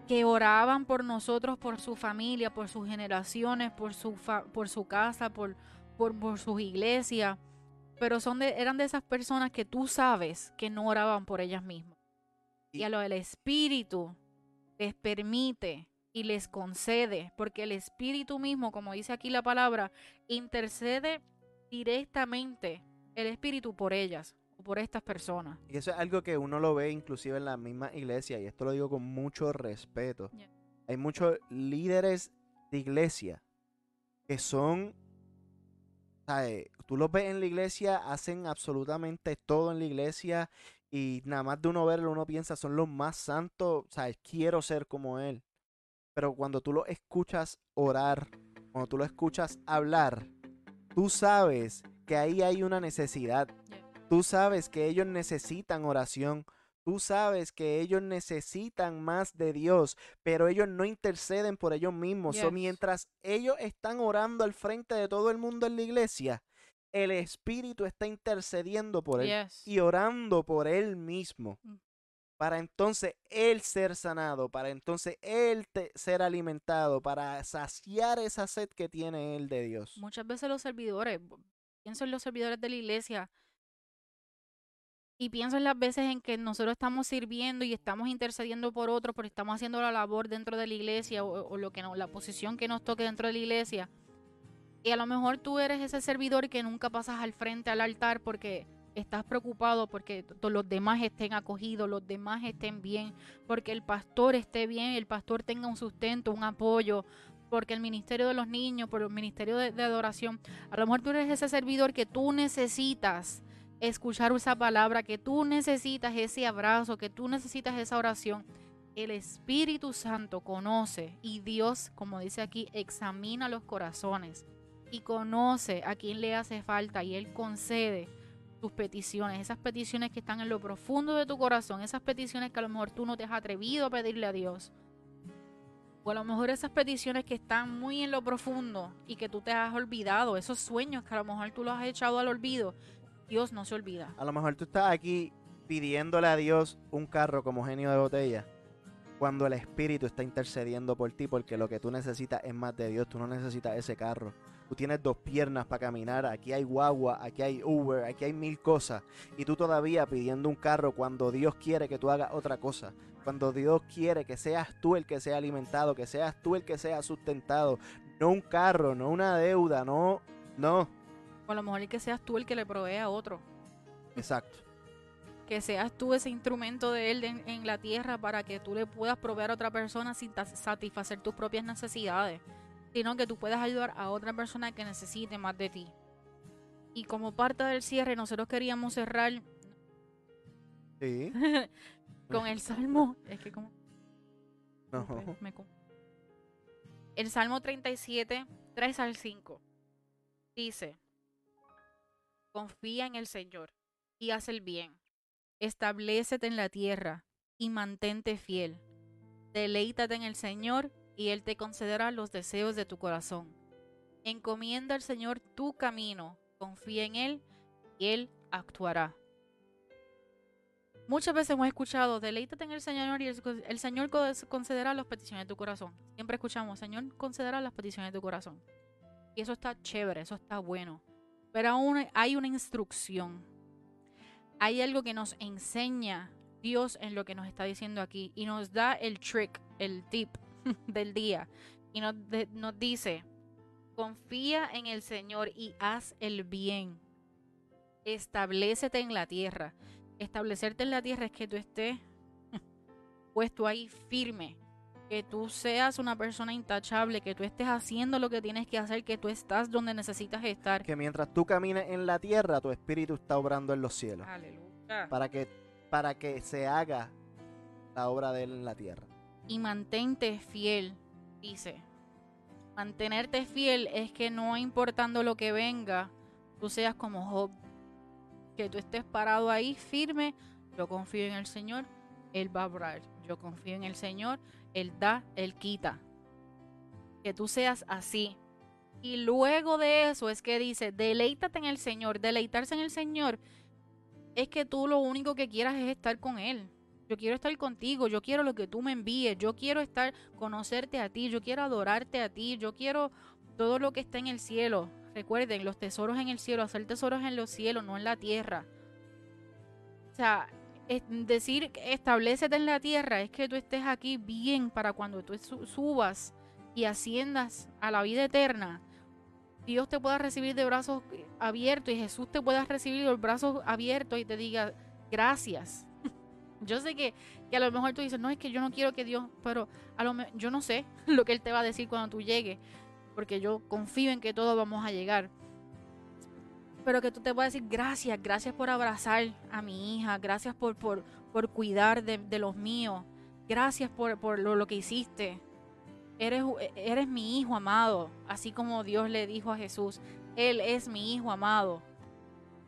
que oraban por nosotros, por su familia, por sus generaciones, por su, por su casa, por, por, por sus iglesias, pero son de, eran de esas personas que tú sabes que no oraban por ellas mismas. Y a lo del Espíritu les permite y les concede, porque el Espíritu mismo, como dice aquí la palabra, intercede directamente el Espíritu por ellas o por estas personas. Y eso es algo que uno lo ve inclusive en la misma iglesia, y esto lo digo con mucho respeto. Hay muchos líderes de iglesia que son, ¿sabes? tú los ves en la iglesia, hacen absolutamente todo en la iglesia y nada más de uno verlo, uno piensa, son los más santos, ¿sabes? Quiero ser como él. Pero cuando tú lo escuchas orar, cuando tú lo escuchas hablar, tú sabes que ahí hay una necesidad. Tú sabes que ellos necesitan oración. Tú sabes que ellos necesitan más de Dios, pero ellos no interceden por ellos mismos. O mientras ellos están orando al frente de todo el mundo en la iglesia, el Espíritu está intercediendo por él y orando por él mismo. Mm para entonces él ser sanado, para entonces él ser alimentado, para saciar esa sed que tiene él de Dios. Muchas veces los servidores, pienso en los servidores de la iglesia, y pienso en las veces en que nosotros estamos sirviendo y estamos intercediendo por otros, porque estamos haciendo la labor dentro de la iglesia o, lo que no, la posición que nos toque dentro de la iglesia. Y a lo mejor tú eres ese servidor que nunca pasas al frente al altar porque estás preocupado porque los demás estén acogidos, los demás estén bien, porque el pastor esté bien, el pastor tenga un sustento, un apoyo, porque el ministerio de los niños, por el ministerio de, adoración, a lo mejor tú eres ese servidor que tú necesitas escuchar esa palabra, que tú necesitas ese abrazo, que tú necesitas esa oración. El Espíritu Santo conoce y Dios, como dice aquí, examina los corazones y conoce a quién le hace falta y Él concede tus peticiones, esas peticiones que están en lo profundo de tu corazón, esas peticiones que a lo mejor tú no te has atrevido a pedirle a Dios. O a lo mejor esas peticiones que están muy en lo profundo y que tú te has olvidado, esos sueños que a lo mejor tú los has echado al olvido, Dios no se olvida. A lo mejor tú estás aquí pidiéndole a Dios un carro como genio de botella, cuando el Espíritu está intercediendo por ti, porque lo que tú necesitas es más de Dios, tú no necesitas ese carro tú tienes dos piernas para caminar, aquí hay guagua, aquí hay Uber, aquí hay mil cosas, y tú todavía pidiendo un carro cuando Dios quiere que tú hagas otra cosa, cuando Dios quiere que seas tú el que sea alimentado, que seas tú el que sea sustentado, no un carro, no una deuda, no, no. O a lo mejor que seas tú el que le provee a otro. Exacto. (laughs) Que seas tú ese instrumento de Él en, en la tierra para que tú le puedas proveer a otra persona sin satisfacer tus propias necesidades sino que tú puedas ayudar a otra persona que necesite más de ti. Y como parte del cierre, nosotros queríamos cerrar (laughs) con el Salmo. Es que como... el Salmo 37, 3 al 5. Dice, confía en el Señor y haz el bien. Establecete en la tierra y mantente fiel. Deleítate en el Señor y Él te concederá los deseos de tu corazón. Encomienda al Señor tu camino, confía en Él y Él actuará. Muchas veces hemos escuchado, deleítate en el Señor y el, Señor concederá las peticiones de tu corazón. Siempre escuchamos, Señor concederá las peticiones de tu corazón. Y eso está chévere, eso está bueno. Pero aún hay una instrucción. Hay algo que nos enseña Dios en lo que nos está diciendo aquí y nos da el trick, el tip (laughs) del día. Y nos, nos dice, confía en el Señor y haz el bien. Establecete en la tierra. Establecerte en la tierra es que tú estés (laughs) puesto ahí firme, que tú seas una persona intachable, que tú estés haciendo lo que tienes que hacer, que tú estás donde necesitas estar. Que mientras tú camines en la tierra, tu espíritu está obrando en los cielos. Aleluya. Para que, para que se haga la obra de él en la tierra y mantente fiel, dice. Mantenerte fiel es que no importando lo que venga, tú seas como Job, que tú estés parado ahí firme, yo confío en el Señor, Él va a obrar. Yo confío en el Señor, Él da, Él quita. Que tú seas así. Y luego de eso es que dice, deleítate en el Señor. Deleitarse en el Señor es que tú lo único que quieras es estar con Él. Yo quiero estar contigo, yo quiero lo que tú me envíes, yo quiero estar, conocerte a ti, yo quiero adorarte a ti, yo quiero todo lo que está en el cielo. Recuerden, los tesoros en el cielo, hacer tesoros en los cielos, no en la tierra. O sea, es decir, establecete en la tierra, es que tú estés aquí bien para cuando tú subas y asciendas a la vida eterna. Dios te pueda recibir de brazos abiertos y Jesús te pueda recibir de brazos abiertos y te diga gracias. Yo sé que, que, a lo mejor tú dices, no, es que yo no quiero que Dios, pero a lo yo no sé (laughs) lo que Él te va a decir cuando tú llegues porque yo confío en que todos vamos a llegar. Pero que tú te puedas decir gracias, gracias por abrazar a mi hija, gracias por, por, por cuidar de, los míos, gracias por, por lo, lo, que hiciste. Eres, eres mi hijo amado, así como Dios le dijo a Jesús, Él es mi hijo amado.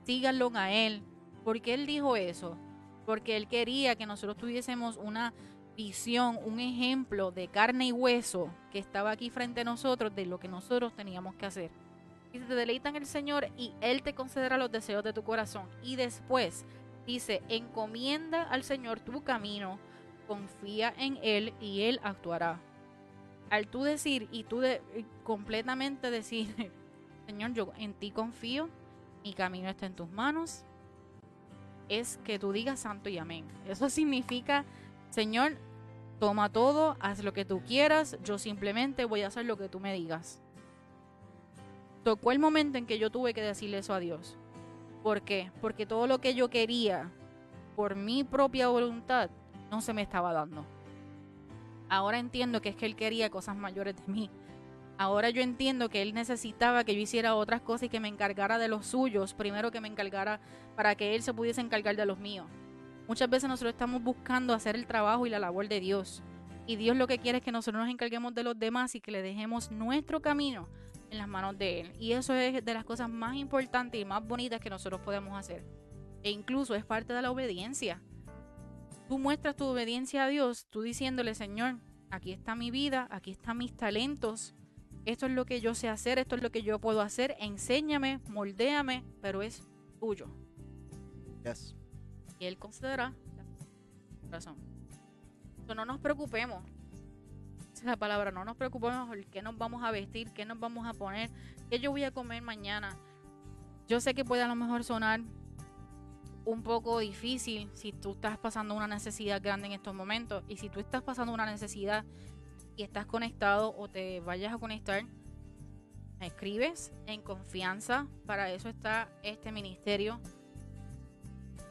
Síganlo a Él. ¿Por qué Él dijo eso? Porque Él quería que nosotros tuviésemos una visión, un ejemplo de carne y hueso que estaba aquí frente a nosotros de lo que nosotros teníamos que hacer. Y te deleitan el Señor y Él te concederá los deseos de tu corazón. Y después dice, encomienda al Señor tu camino, confía en Él y Él actuará. Al tú decir y tú completamente decir, (laughs) Señor, yo en ti confío, mi camino está en tus manos, es que tú digas santo y amén. Eso significa Señor, toma todo, haz lo que tú quieras, yo simplemente voy a hacer lo que tú me digas. Tocó el momento en que yo tuve que decirle eso a Dios. ¿Por qué? Porque todo lo que yo quería por mi propia voluntad no se me estaba dando. Ahora entiendo que es que Él quería cosas mayores de mí. Ahora yo entiendo que Él necesitaba que yo hiciera otras cosas y que me encargara de los suyos, primero que me encargara para que Él se pudiese encargar de los míos. Muchas veces nosotros estamos buscando hacer el trabajo y la labor de Dios. Y Dios lo que quiere es que nosotros nos encarguemos de los demás y que le dejemos nuestro camino en las manos de Él. Y eso es de las cosas más importantes y más bonitas que nosotros podemos hacer. E incluso es parte de la obediencia. Tú muestras tu obediencia a Dios, tú diciéndole, Señor, aquí está mi vida, aquí están mis talentos, esto es lo que yo sé hacer, esto es lo que yo puedo hacer, enséñame, moldéame, pero es tuyo. Yes. Él considera razón. no nos preocupemos. Esa es la palabra, no nos preocupemos por qué nos vamos a vestir, qué nos vamos a poner, qué yo voy a comer mañana. Yo sé que puede a lo mejor sonar un poco difícil si tú estás pasando una necesidad grande en estos momentos y si tú estás pasando una necesidad y estás conectado o te vayas a conectar, me escribes en confianza. Para eso está este ministerio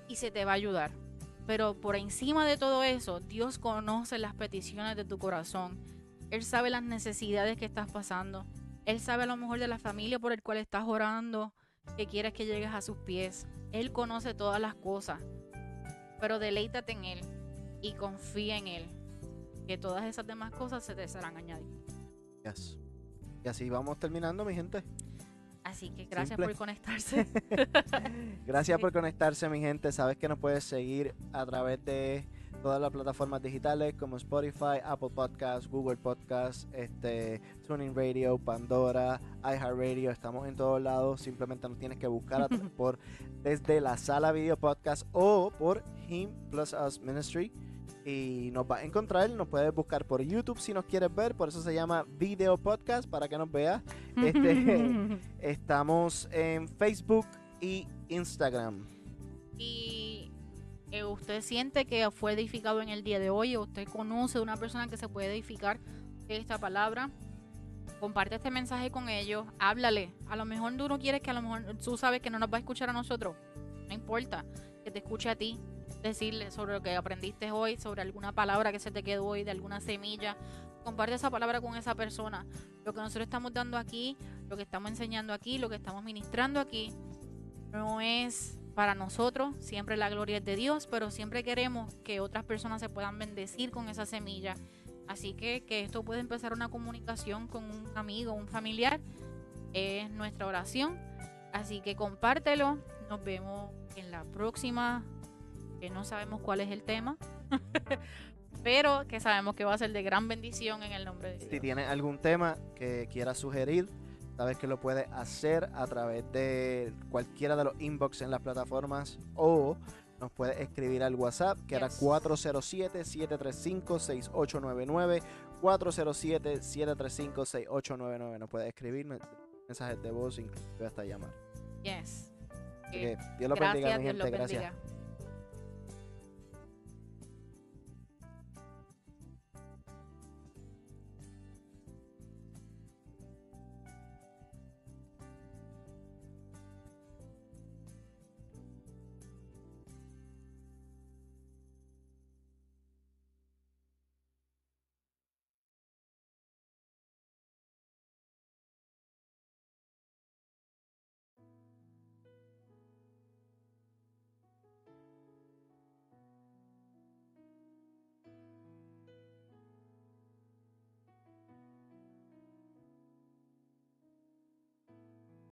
y se te va a ayudar. Pero por encima de todo eso, Dios conoce las peticiones de tu corazón. Él sabe las necesidades que estás pasando. Él sabe a lo mejor de la familia por el cual estás orando, que quieres que llegues a sus pies. Él conoce todas las cosas. Pero deleítate en Él y confía en Él, que todas esas demás cosas se te serán añadidas. Y así vamos terminando, mi gente. Así que gracias por conectarse. (laughs) (laughs) gracias por conectarse, mi gente. Sabes que nos puedes seguir a través de todas las plataformas digitales como Spotify, Apple Podcasts, Google Podcasts, este, Tuning Radio, Pandora, iHeartRadio. Estamos en todos lados. Simplemente nos tienes que buscar (laughs) por desde la sala video podcast o por Him Plus Us Ministry y nos va a encontrar. Nos puedes buscar por YouTube si nos quieres ver, por eso se llama Video Podcast para que nos veas. Este, (laughs) estamos en Facebook y Instagram. Y eh, usted siente que fue edificado en el día de hoy, usted conoce de una persona que se puede edificar esta palabra. Comparte este mensaje con ellos, háblale. A lo mejor tú no quieres que a lo mejor tú sabes que no nos va a escuchar a nosotros. No importa, que te escuche a ti, decirle sobre lo que aprendiste hoy, sobre alguna palabra que se te quedó hoy, de alguna semilla. Comparte esa palabra con esa persona. Lo que nosotros estamos dando aquí, lo que estamos enseñando aquí, lo que estamos ministrando aquí, no es para nosotros, siempre la gloria es de Dios, pero siempre queremos que otras personas se puedan bendecir con esa semilla. Así que que esto puede empezar una comunicación con un amigo, un familiar, es nuestra oración. Así que compártelo, Nos vemos en la próxima, que no sabemos cuál es el tema, (laughs) pero que sabemos que va a ser de gran bendición en el nombre de Dios. Si tienes algún tema que quieras sugerir, sabes que lo puedes hacer a través de cualquiera de los inbox en las plataformas o nos puedes escribir al WhatsApp que era Yes. 407-735-6899. 407-735-6899. Nos puedes escribir me- mensajes de voz, inclusive hasta llamar. Yes. Eh, Dios los bendiga, Gracias, mi Dios los gente. Gracias. bendiga.